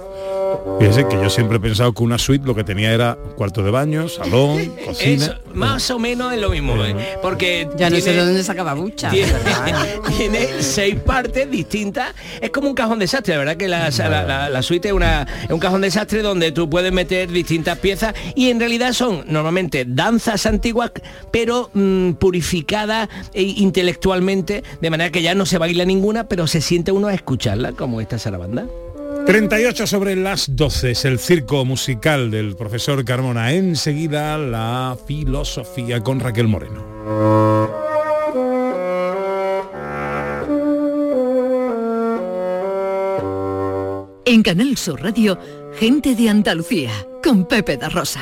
Fíjese que yo siempre he pensado que una suite lo que tenía era cuarto de baño, salón, cocina. Es más o menos es lo mismo, ¿eh? porque Ya no sé tiene- de dónde sacaba mucha. Tiene, tiene seis partes distintas. Es como un cajón desastre, la verdad que la, la- la- la suite es, una, es un cajón desastre donde tú puedes meter distintas piezas y en realidad son normalmente danzas antiguas, pero mm, purificadas e intelectualmente, de manera que ya no se baila ninguna, pero se siente uno a escucharla, como esta sarabanda. 38 sobre las 12 es el circo musical del profesor Carmona. Enseguida la filosofía con Raquel Moreno. En Canal Sur Radio, gente de Andalucía, con Pepe da Rosa.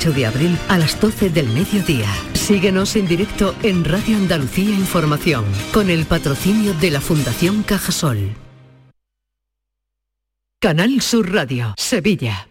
de abril a las 12 del mediodía. Síguenos en directo en Radio Andalucía Información con el patrocinio de la Fundación Cajasol. Canal Sur Radio, Sevilla.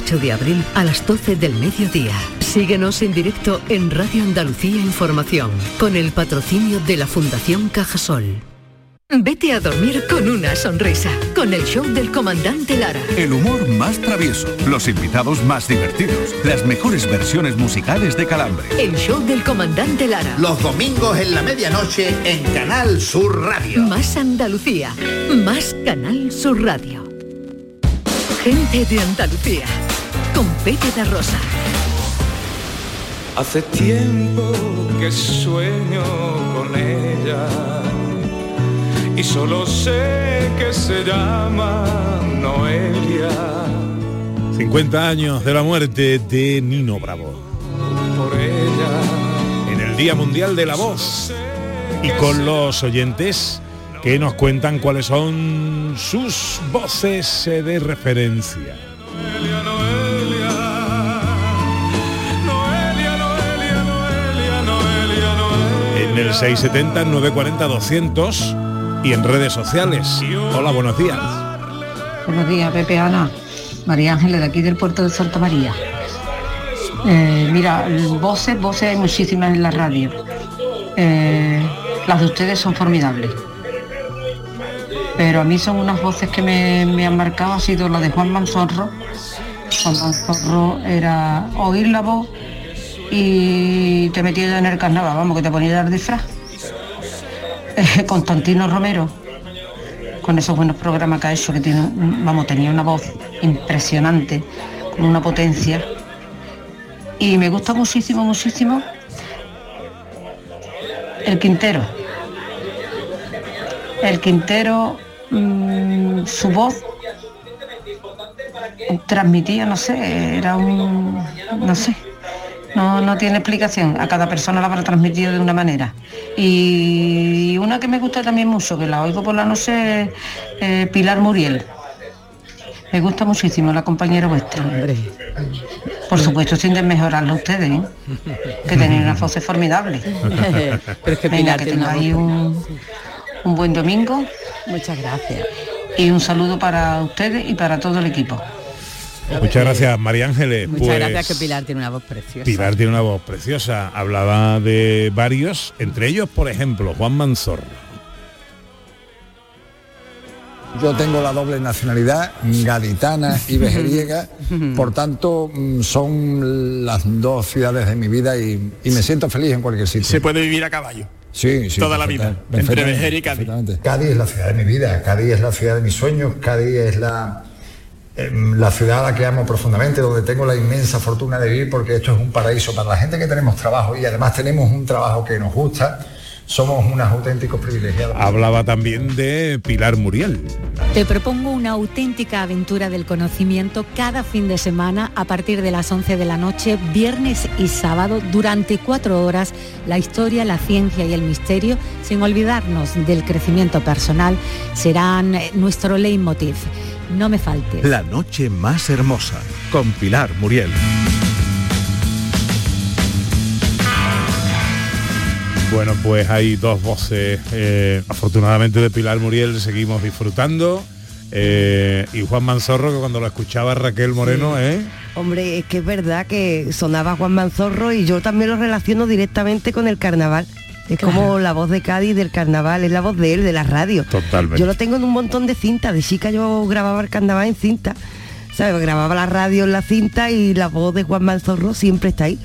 de abril a las 12 del mediodía. Síguenos en directo en Radio Andalucía Información con el patrocinio de la Fundación Cajasol. Vete a dormir con una sonrisa, con el show del comandante Lara. El humor más travieso, los invitados más divertidos, las mejores versiones musicales de Calambre. El show del comandante Lara. Los domingos en la medianoche en Canal Sur Radio. Más Andalucía, más Canal Sur Radio. Gente de Andalucía, con Pepe da Rosa. Hace tiempo que sueño con ella y solo sé que se llama Noelia. 50 años de la muerte de Nino Bravo. Por ella En el Día Mundial de la Voz. Y con los oyentes que nos cuentan cuáles son sus voces de referencia. El 670 940 200 y en redes sociales. Hola, buenos días. Buenos días, Pepe Ana. María Ángeles, de aquí del puerto de Santa María. Eh, mira, voces, voces hay muchísimas en la radio. Eh, las de ustedes son formidables. Pero a mí son unas voces que me, me han marcado, ha sido la de Juan Manzorro. Juan Manzorro era oír la voz y te metías en el carnaval, vamos, que te ponía el disfraz. Eh, Constantino Romero, con esos buenos programas que ha hecho, que tiene, vamos, tenía una voz impresionante, con una potencia. Y me gusta muchísimo, muchísimo el Quintero. El Quintero, mm, su voz transmitía, no sé, era un, no sé, no, no tiene explicación. A cada persona la habrá transmitido de una manera. Y una que me gusta también mucho, que la oigo por la noche, es eh, Pilar Muriel. Me gusta muchísimo la compañera vuestra. Por supuesto, sin desmejorarlo ustedes, ¿eh? que tenéis una voz formidable. Pero es que Venga, que tengáis un, un buen domingo. Muchas gracias. Y un saludo para ustedes y para todo el equipo. Muchas gracias, María Ángeles. Muchas Pues, gracias que Pilar tiene una voz preciosa. Pilar tiene una voz preciosa. Hablaba de varios, entre ellos, por ejemplo, Juan Manzorro. Yo tengo la doble nacionalidad, gaditana y vejeriega, por tanto mm, son las dos ciudades de mi vida y, y me siento feliz en cualquier sitio. Se puede vivir a caballo. Sí, sí. Toda la vida, entre Vejer y Cádiz. Cádiz es la ciudad de mi vida, Cádiz es la ciudad de mis sueños, Cádiz es la, la ciudad la que amo profundamente, donde tengo la inmensa fortuna de vivir porque esto es un paraíso para la gente que tenemos trabajo y además tenemos un trabajo que nos gusta, somos unos auténticos privilegiados. Hablaba también de Pilar Muriel. Te propongo una auténtica aventura del conocimiento cada fin de semana a partir de las 11 de la noche, viernes y sábado, durante cuatro horas, la historia, la ciencia y el misterio, sin olvidarnos del crecimiento personal, serán eh, nuestro leitmotiv. No me faltes. La noche más hermosa con Pilar Muriel. Bueno, pues hay dos voces, eh, afortunadamente de Pilar Muriel seguimos disfrutando. eh, y Juan Manzorro, que cuando lo escuchaba Raquel Moreno, ¿eh? Hombre, es que es verdad que sonaba Juan Manzorro y yo también lo relaciono directamente con el carnaval. Es como la voz de Cádiz del carnaval, es la voz de él, de la radio. Totalmente. Yo lo tengo en un montón de cintas. De chica yo grababa el carnaval en cinta. ¿Sabes? Grababa la radio en la cinta y la voz de Juan Manzorro siempre está ahí.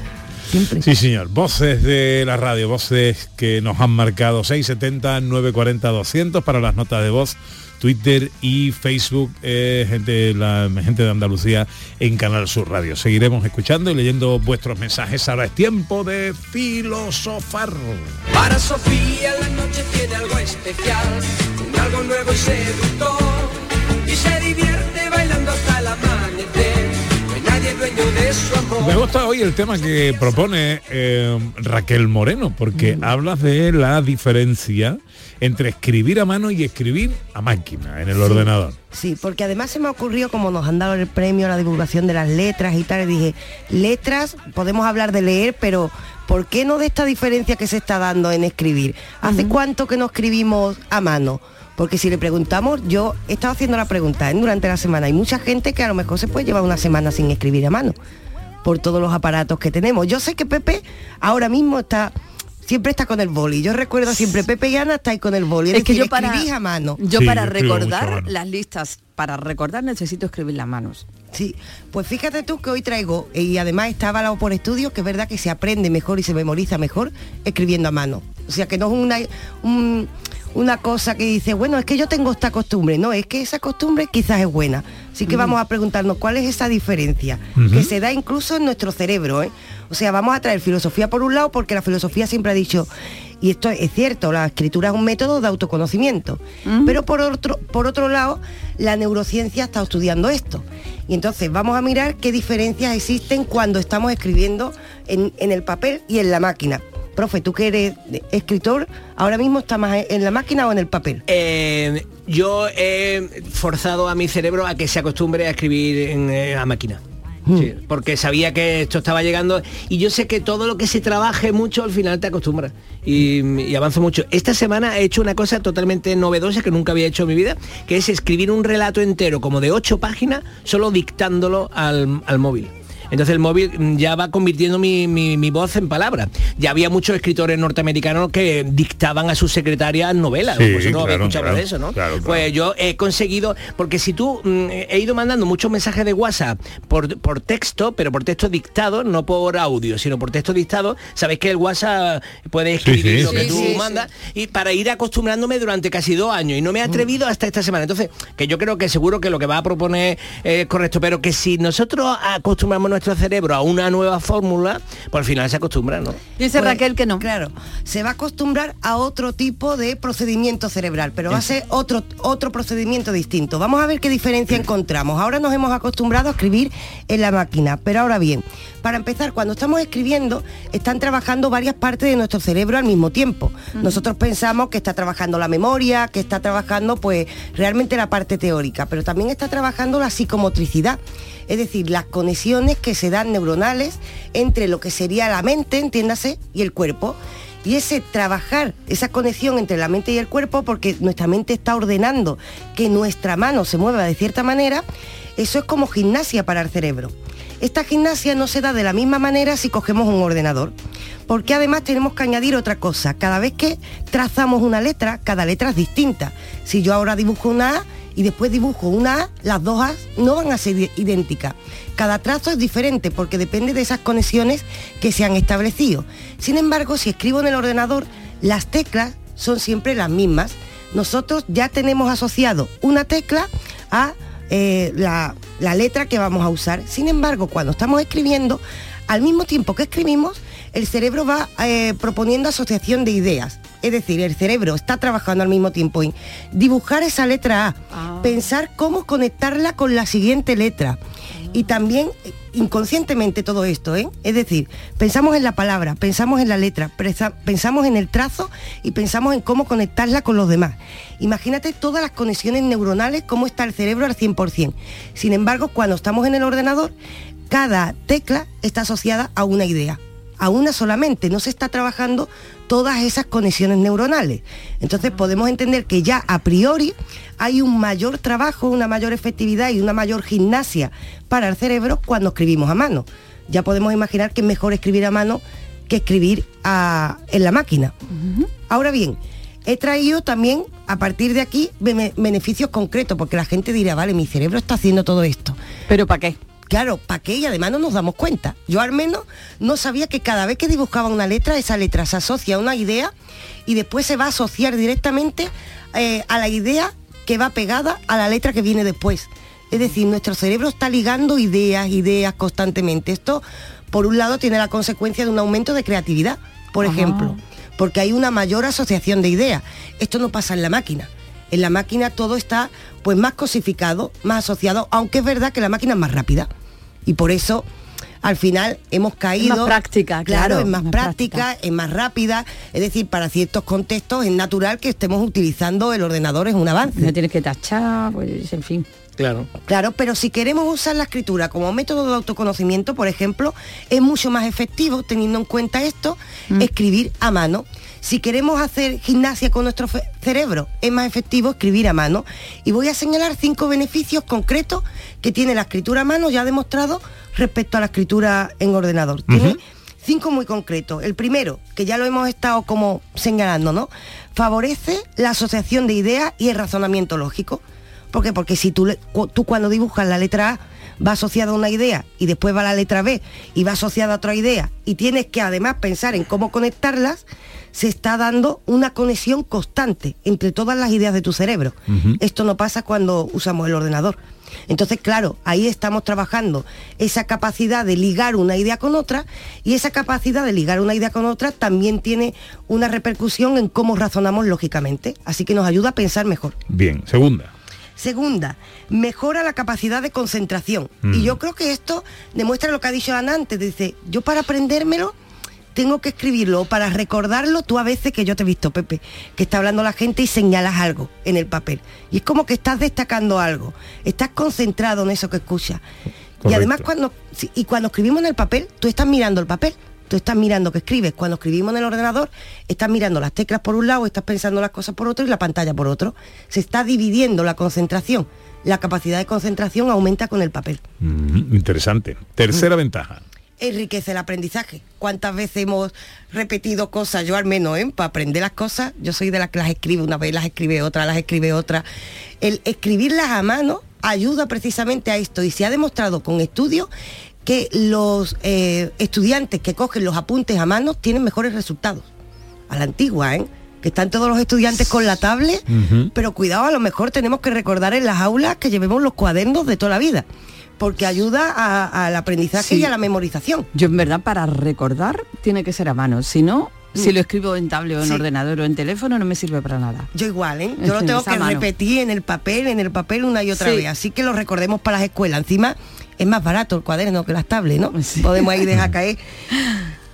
Siempre. Sí, señor. Voces de la radio, voces que nos han marcado 670 940 200 para las notas de voz. Twitter y Facebook, eh, gente, la gente de Andalucía en Canal Sur Radio. Seguiremos escuchando y leyendo vuestros mensajes. Ahora es tiempo de filosofar. Para Sofía la noche tiene algo especial, un algo nuevo y seductor, y se divierte Me gusta hoy el tema que propone eh, Raquel Moreno, porque hablas de la diferencia entre escribir a mano y escribir a máquina en el Sí. ordenador. Sí, porque además se me ocurrió, como nos han dado el premio a la divulgación de las letras y tal, y dije, letras, podemos hablar de leer, pero ¿por qué no de esta diferencia que se está dando en escribir? ¿Hace cuánto que no escribimos a mano? Porque si le preguntamos, yo he estado haciendo la pregunta ¿eh? durante la semana, hay mucha gente que a lo mejor se puede llevar una semana sin escribir a mano, por todos los aparatos que tenemos. Yo sé que Pepe ahora mismo está... Siempre está con el boli. Yo recuerdo siempre Pepe y Ana estáis con el boli. Es, Es que decir, yo para, escribís a mano. yo para recordar las listas, para recordar necesito escribir las manos. Sí, pues fíjate tú que hoy traigo, y además está avalado por estudios, que es verdad que se aprende mejor y se memoriza mejor escribiendo a mano. O sea, que no es una, un- una cosa que dice, bueno, es que yo tengo esta costumbre. No, es que esa costumbre quizás es buena. Así que vamos a preguntarnos cuál es esa diferencia, que se da incluso en nuestro cerebro. ¿eh? O sea, vamos a traer filosofía por un lado, porque la filosofía siempre ha dicho, y esto es cierto, la escritura es un método de autoconocimiento. Pero por otro, por otro lado, la neurociencia está estudiando esto. Y entonces vamos a mirar qué diferencias existen cuando estamos escribiendo en, en el papel y en la máquina. Profe, tú que eres escritor, ahora mismo está más en la máquina o en el papel. Eh, yo he forzado a mi cerebro a que se acostumbre a escribir en, eh, a máquina. Sí, porque sabía que esto estaba llegando y yo sé que todo lo que se trabaje mucho al final te acostumbras y, y avanzo mucho. Esta semana he hecho una cosa totalmente novedosa que nunca había hecho en mi vida, que es escribir un relato entero como de ocho páginas solo dictándolo al, al móvil. Entonces el móvil mm, ya va convirtiendo mi, mi- mi voz en palabras. Ya había muchos escritores norteamericanos que dictaban a sus secretarias novelas. Sí, Pues no claro, escuchado claro, de eso, ¿no? claro. Pues yo he conseguido, porque si tú mm, he ido mandando muchos mensajes de WhatsApp por, por texto, pero por texto dictado, no por audio, sino por texto dictado, sabéis que el WhatsApp puede escribir sí, lo que tú mandas y para ir acostumbrándome durante casi dos años y no me he atrevido hasta esta semana. Entonces, que yo creo que seguro que lo que va a proponer es correcto, pero que si nosotros acostumbramos nuestro cerebro a una nueva fórmula, pues al final se acostumbra, ¿no? Dice Raquel que no. Claro, se va a acostumbrar a otro tipo de procedimiento cerebral, pero va a ser otro, otro procedimiento distinto. Vamos a ver qué diferencia encontramos. Ahora nos hemos acostumbrado a escribir en la máquina, pero ahora bien, para empezar, cuando estamos escribiendo, están trabajando varias partes de nuestro cerebro al mismo tiempo. Nosotros pensamos que está trabajando la memoria, que está trabajando pues realmente la parte teórica, pero también está trabajando la psicomotricidad. Es decir, las conexiones que se dan neuronales entre lo que sería la mente, entiéndase, y el cuerpo. Y ese trabajar, esa conexión entre la mente y el cuerpo, porque nuestra mente está ordenando que nuestra mano se mueva de cierta manera, eso es como gimnasia para el cerebro. Esta gimnasia no se da de la misma manera si cogemos un ordenador, porque además tenemos que añadir otra cosa. Cada vez que trazamos una letra, cada letra es distinta. Si yo ahora dibujo una A y después dibujo una A, las dos A no van a ser idénticas. Cada trazo es diferente porque depende de esas conexiones que se han establecido. Sin embargo, si escribo en el ordenador, las teclas son siempre las mismas. Nosotros ya tenemos asociado una tecla a eh, la, la letra que vamos a usar. Sin embargo, cuando estamos escribiendo, al mismo tiempo que escribimos, el cerebro va eh, proponiendo asociación de ideas. Es decir, el cerebro está trabajando al mismo tiempo en dibujar esa letra A, pensar cómo conectarla con la siguiente letra. Y también eh, inconscientemente todo esto, ¿eh? Es decir, pensamos en la palabra, pensamos en la letra, pensamos en el trazo y pensamos en cómo conectarla con los demás. Imagínate todas las conexiones neuronales, cómo está el cerebro al 100%. Sin embargo, cuando estamos en el ordenador, cada tecla está asociada a una idea, a una solamente, no se está trabajando todas esas conexiones neuronales. Entonces podemos entender que ya a priori hay un mayor trabajo, una mayor efectividad y una mayor gimnasia para el cerebro cuando escribimos a mano. Ya podemos imaginar que es mejor escribir a mano que escribir a- en la máquina. Ahora bien, he traído también a partir de aquí bene- beneficios concretos, porque la gente dirá, vale, mi cerebro está haciendo todo esto. ¿Pero para qué? Claro, ¿para qué? Y además no nos damos cuenta. Yo al menos no sabía que cada vez que dibujaba una letra, esa letra se asocia a una idea y después se va a asociar directamente eh, a la idea que va pegada a la letra que viene después. Es decir, nuestro cerebro está ligando ideas, ideas constantemente. Esto, por un lado, tiene la consecuencia de un aumento de creatividad, por Ajá. ejemplo, porque hay una mayor asociación de ideas. Esto no pasa en la máquina. En la máquina todo está pues más cosificado, más asociado, aunque es verdad que la máquina es más rápida. Y por eso al final hemos caído. más práctica, claro, es más, más práctica, es más rápida. Es decir, para ciertos contextos es natural que estemos utilizando el ordenador, es un avance. No tienes que tachar, pues en fin. Claro. Claro, pero si queremos usar la escritura como método de autoconocimiento, por ejemplo, es mucho más efectivo, teniendo en cuenta esto, escribir a mano. Si queremos hacer gimnasia con nuestro cerebro, es más efectivo escribir a mano. Y voy a señalar cinco beneficios concretos que tiene la escritura a mano ya demostrado respecto a la escritura en ordenador. Tiene cinco muy concretos. El primero, que ya lo hemos estado como señalando, ¿no? Favorece la asociación de ideas y el razonamiento lógico. ¿Por qué? Porque si tú, tú cuando dibujas la letra A va asociada a una idea y después va la letra B y va asociada a otra idea y tienes que además pensar en cómo conectarlas, se está dando una conexión constante entre todas las ideas de tu cerebro. Esto no pasa cuando usamos el ordenador. Entonces, claro, ahí estamos trabajando esa capacidad de ligar una idea con otra y esa capacidad de ligar una idea con otra también tiene una repercusión en cómo razonamos lógicamente. Así que nos ayuda a pensar mejor. Bien, segunda. Segunda, mejora la capacidad de concentración. Mm. Y yo creo que esto demuestra lo que ha dicho Ana antes. Dice, yo para aprendérmelo tengo que escribirlo para recordarlo tú a veces que yo te he visto, Pepe, que está hablando la gente y señalas algo en el papel. Y es como que estás destacando algo, estás concentrado en eso que escuchas. Y además cuando, y cuando escribimos en el papel, tú estás mirando el papel. Tú estás mirando que escribes. Cuando escribimos en el ordenador, estás mirando las teclas por un lado, estás pensando las cosas por otro y la pantalla por otro. Se está dividiendo la concentración. La capacidad de concentración aumenta con el papel. Mm, interesante. Tercera ventaja. Enriquece el aprendizaje. ¿Cuántas veces hemos repetido cosas? Yo al menos, ¿eh? Para aprender las cosas, yo soy de las que las escribe una vez, las escribe otra, las escribe otra. El escribirlas a mano ayuda precisamente a esto y se ha demostrado con estudios que los eh, estudiantes que cogen los apuntes a mano tienen mejores resultados. A la antigua, ¿eh? Que están todos los estudiantes con la tablet, pero cuidado, a lo mejor tenemos que recordar en las aulas que llevemos los cuadernos de toda la vida, porque ayuda a- al aprendizaje Sí. y a la memorización. Yo en verdad para recordar tiene que ser a mano, si no, si lo escribo en tablet o en Sí. ordenador o en teléfono no me sirve para nada. Yo igual, ¿eh? Yo lo tengo que repetir en el papel, en el papel una y otra Sí. vez. Así que lo recordemos para las escuelas. Encima es más barato el cuaderno que las tablets, ¿no? Podemos ahí dejar caer.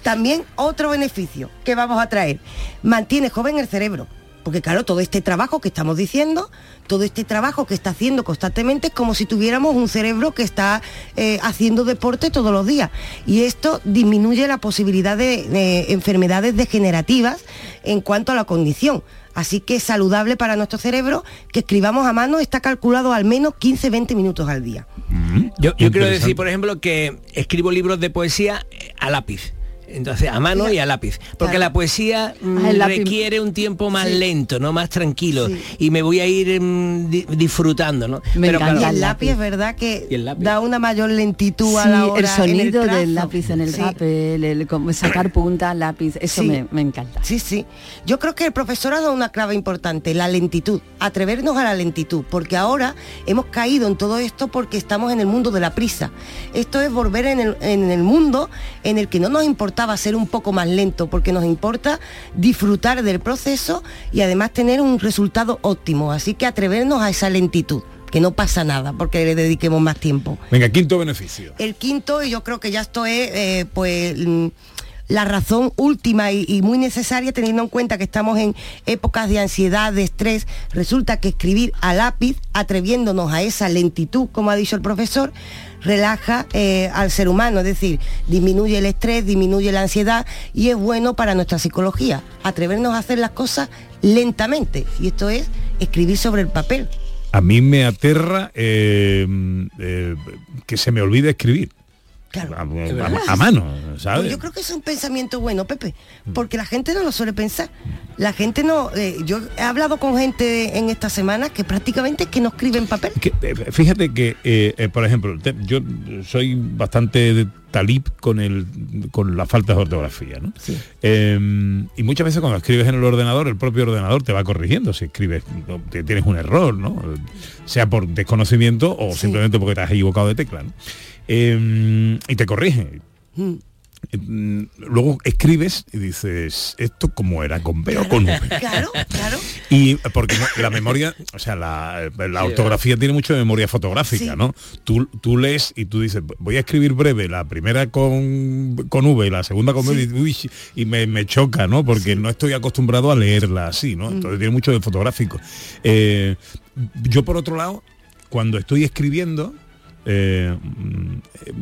También otro beneficio que vamos a traer. Mantiene joven el cerebro. Porque claro, todo este trabajo que estamos diciendo, todo este trabajo que está haciendo constantemente es como si tuviéramos un cerebro que está eh, haciendo deporte todos los días. Y esto disminuye la posibilidad de, de enfermedades degenerativas en cuanto a la condición. Así que es saludable para nuestro cerebro que escribamos a mano, está calculado al menos 15-20 minutos al día. Yo, yo quiero decir, por ejemplo, que escribo libros de poesía a lápiz. Entonces, a mano y a lápiz. Porque Claro. la poesía mm, Ah, el requiere un tiempo más Sí. lento, ¿no? Más tranquilo. Y me voy a ir mm, di- disfrutando, ¿no? y el lápiz es verdad que el lápiz. da una mayor lentitud a Sí, la hora el sonido en el del lápiz en el Sí. papel, el, como sacar punta al lápiz, eso Sí. me, me encanta. Sí, sí. Yo creo que el profesor ha dado una clave importante, la lentitud, atrevernos a la lentitud, porque ahora hemos caído en todo esto porque estamos en el mundo de la prisa. Esto es volver en el, en el mundo en el que no nos importaba ser un poco más lento, porque nos importa disfrutar del proceso y además tener un resultado óptimo. Así que atrevernos a esa lentitud, que no pasa nada porque le dediquemos más tiempo. Venga, quinto beneficio. El quinto, y yo creo que ya esto es eh, pues mm, la razón última y, y muy necesaria teniendo en cuenta que estamos en épocas de ansiedad, de estrés, resulta que escribir a lápiz, atreviéndonos a esa lentitud, como ha dicho el profesor, relaja eh, al ser humano, es decir, disminuye el estrés, disminuye la ansiedad y es bueno para nuestra psicología, atrevernos a hacer las cosas lentamente. Y esto es escribir sobre el papel. A mí me aterra eh, eh, que se me olvide escribir. A, a- a mano, ¿sabes? Pues yo creo que es un pensamiento bueno, Pepe, porque la gente no lo suele pensar. La gente no, eh, yo he hablado con gente en esta semana que prácticamente es que no escribe en papel. Que, eh, fíjate que, eh, eh, por ejemplo, te- yo soy bastante talib con el con las faltas de ortografía, ¿no? Eh, y muchas veces cuando escribes en el ordenador, el propio ordenador te va corrigiendo si escribes, tienes un error, ¿no? Sea por desconocimiento o simplemente porque te has equivocado de tecla, ¿no? Eh, y te corrige. Mm. Mm, Luego escribes y dices, ¿esto cómo era? ¿Con B o con V? Claro, claro. Y eh, porque la memoria, o sea, la, la ortografía tiene mucho de memoria fotográfica, Sí. ¿no? Tú, tú lees y tú dices, voy a escribir breve, la primera con, con V y la segunda con B, y, uy, y me, me choca, ¿no? Porque no estoy acostumbrado a leerla así, ¿no? Entonces tiene mucho de fotográfico. Eh, yo, por otro lado, cuando estoy escribiendo, eh, mm, eh,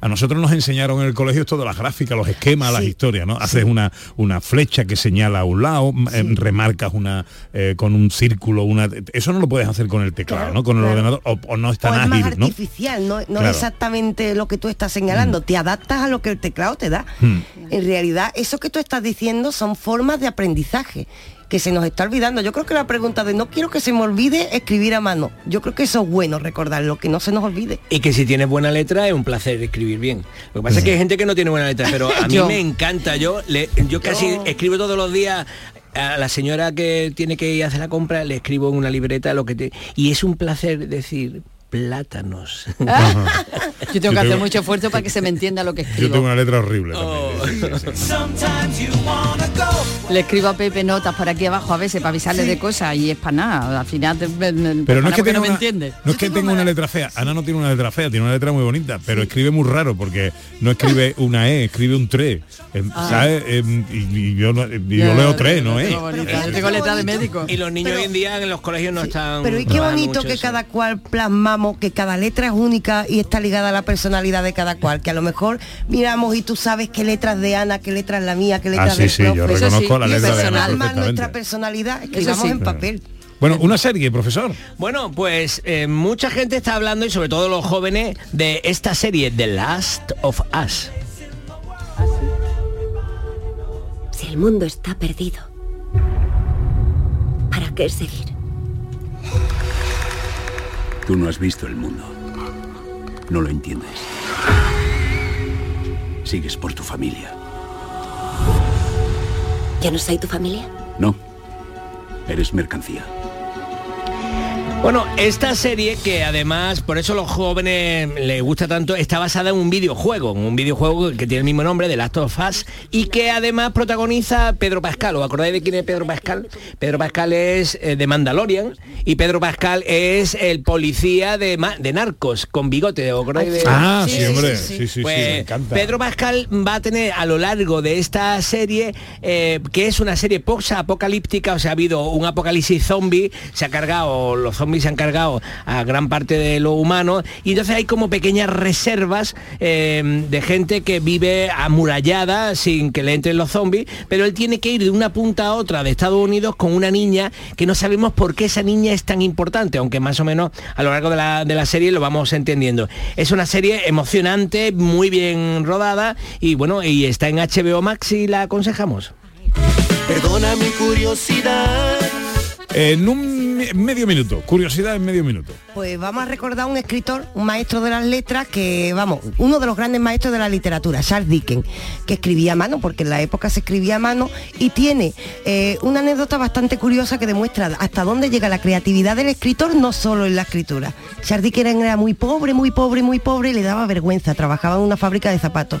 a, nosotros nos enseñaron en el colegio esto de las gráficas, los esquemas, las historias, ¿no? Haces una, una flecha que señala a un lado, eh, remarcas una eh, con un círculo, una. Eso no lo puedes hacer con el teclado, Claro, ¿no? Con el claro. ordenador, o, o no es O tan es más ágil, ¿no? artificial, no, no Claro. es exactamente lo que tú estás señalando, te adaptas a lo que el teclado te da. Hmm. En realidad, eso que tú estás diciendo son formas de aprendizaje que se nos está olvidando. Yo creo que la pregunta de no quiero que se me olvide escribir a mano. Yo creo que eso es bueno recordarlo, que no se nos olvide. Y que si tienes buena letra es un placer escribir bien. Lo que pasa es que hay gente que no tiene buena letra, pero a mí Yo. me encanta. Yo le, yo casi escribo todos los días a la señora que tiene que ir a hacer la compra, le escribo en una libreta lo que te. Y es un placer decir plátanos. Yo tengo Yo que hacer tengo- mucho esfuerzo para que se me entienda lo que Yo escribo. tengo una letra horrible también. sí, sí, sí. Le escribo a Pepe notas por aquí abajo a veces para avisarle de cosas y es para nada. Al final te- me- me- Pero no es que tenga no me una, entiende. no es que tenga una letra fea. Ana no tiene una letra fea, tiene una letra muy bonita, pero escribe muy raro porque no escribe una E, escribe un 3. Ah. ¿Sabes? Em, y, y yo, y yo Ya, leo ya, 3, ya, no E. bonita, yo tengo letra de médico. Y los niños hoy en día en los colegios no están. Pero y qué bonito que eso. cada cual plasmamos, que cada letra es única y está ligada a la personalidad de cada cual, que a lo mejor miramos y tú sabes qué letra es de Ana, qué letra es la mía, qué letra Ah, sí, del sí, yo profe. reconozco la letra de Ana perfectamente. nuestra personalidad, escribamos sí. en papel. Bueno, una serie, profesor. Bueno, pues eh, mucha gente está hablando y sobre todo los jóvenes de esta serie The Last of Us. El mundo está perdido, ¿para qué seguir? Tú no has visto el mundo. No lo entiendes. Sigues por tu familia. ¿Yo no soy tu familia? No. Eres mercancía. Bueno, esta serie que además, por eso a los jóvenes les gusta tanto, está basada en un videojuego, en un videojuego que tiene el mismo nombre, de Last of Us, y que además protagoniza Pedro Pascal. ¿Os acordáis de quién es Pedro Pascal? Pedro Pascal es eh, de Mandalorian y Pedro Pascal es el policía de, de Narcos, con bigote. ¿Os acordáis de- Ah, sí, hombre. Sí, sí, sí, Pues, me encanta. Pedro Pascal va a tener a lo largo de esta serie, eh, que es una serie post-apocalíptica, o sea, ha habido un apocalipsis zombie, se ha cargado, los zombies se han cargado a gran parte de lo humano, y entonces hay como pequeñas reservas eh, de gente que vive amurallada sin que le entren los zombies, pero él tiene que ir de una punta a otra de Estados Unidos con una niña que no sabemos por qué esa niña es tan importante, aunque más o menos a lo largo de la, de la serie lo vamos entendiendo. Es una serie emocionante, muy bien rodada y bueno, y está en HBO Max y la aconsejamos. Perdona mi curiosidad. En un medio minuto, curiosidad en medio minuto. Pues vamos a recordar un escritor, un maestro de las letras, que, vamos, uno de los grandes maestros de la literatura, Charles Dickens, que escribía a mano, porque en la época se escribía a mano, y tiene eh, una anécdota bastante curiosa que demuestra hasta dónde llega la creatividad del escritor, no solo en la escritura. Charles Dickens era muy pobre, muy pobre, muy pobre, le daba vergüenza, trabajaba en una fábrica de zapatos.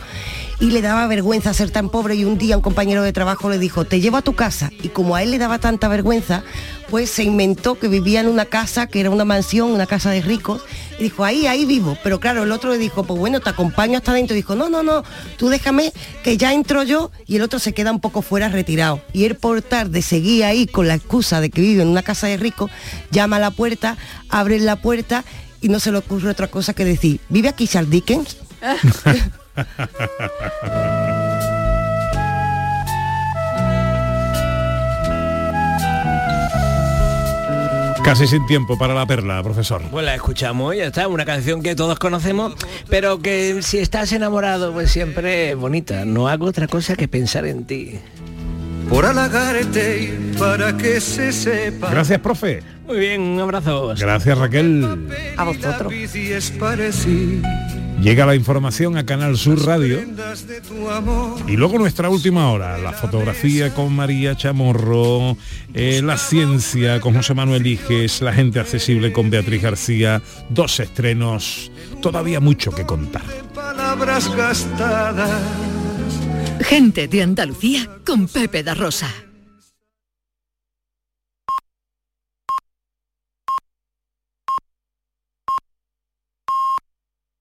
Y le daba vergüenza ser tan pobre y un día un compañero de trabajo le dijo, te llevo a tu casa. Y como a él le daba tanta vergüenza, pues se inventó que vivía en una casa, que era una mansión, una casa de ricos, y dijo, ahí, ahí vivo. Pero claro, el otro le dijo, pues bueno, te acompaño hasta adentro. Dijo, no, no, no, tú déjame que ya entro yo y el otro se queda un poco fuera retirado. Y él por tarde seguía ahí con la excusa de que vive en una casa de ricos, llama a la puerta, abre la puerta y no se le ocurre otra cosa que decir, ¿vive aquí Charles Dickens? Casi sin tiempo para la perla, profesor. Pues la escuchamos, ya está, una canción que todos conocemos, pero que si estás enamorado, pues siempre es bonita. No hago otra cosa que pensar en ti. Por halagarte y para que se sepa. Gracias, profe. Muy bien, un abrazo. Gracias, Raquel. A vosotros. Llega la información a Canal Sur Radio y luego nuestra última hora, la fotografía con María Chamorro, eh, la ciencia con José Manuel Iges, la gente accesible con Beatriz García, dos estrenos, todavía mucho que contar. Palabras gastadas. Gente de Andalucía con Pepe da Rosa.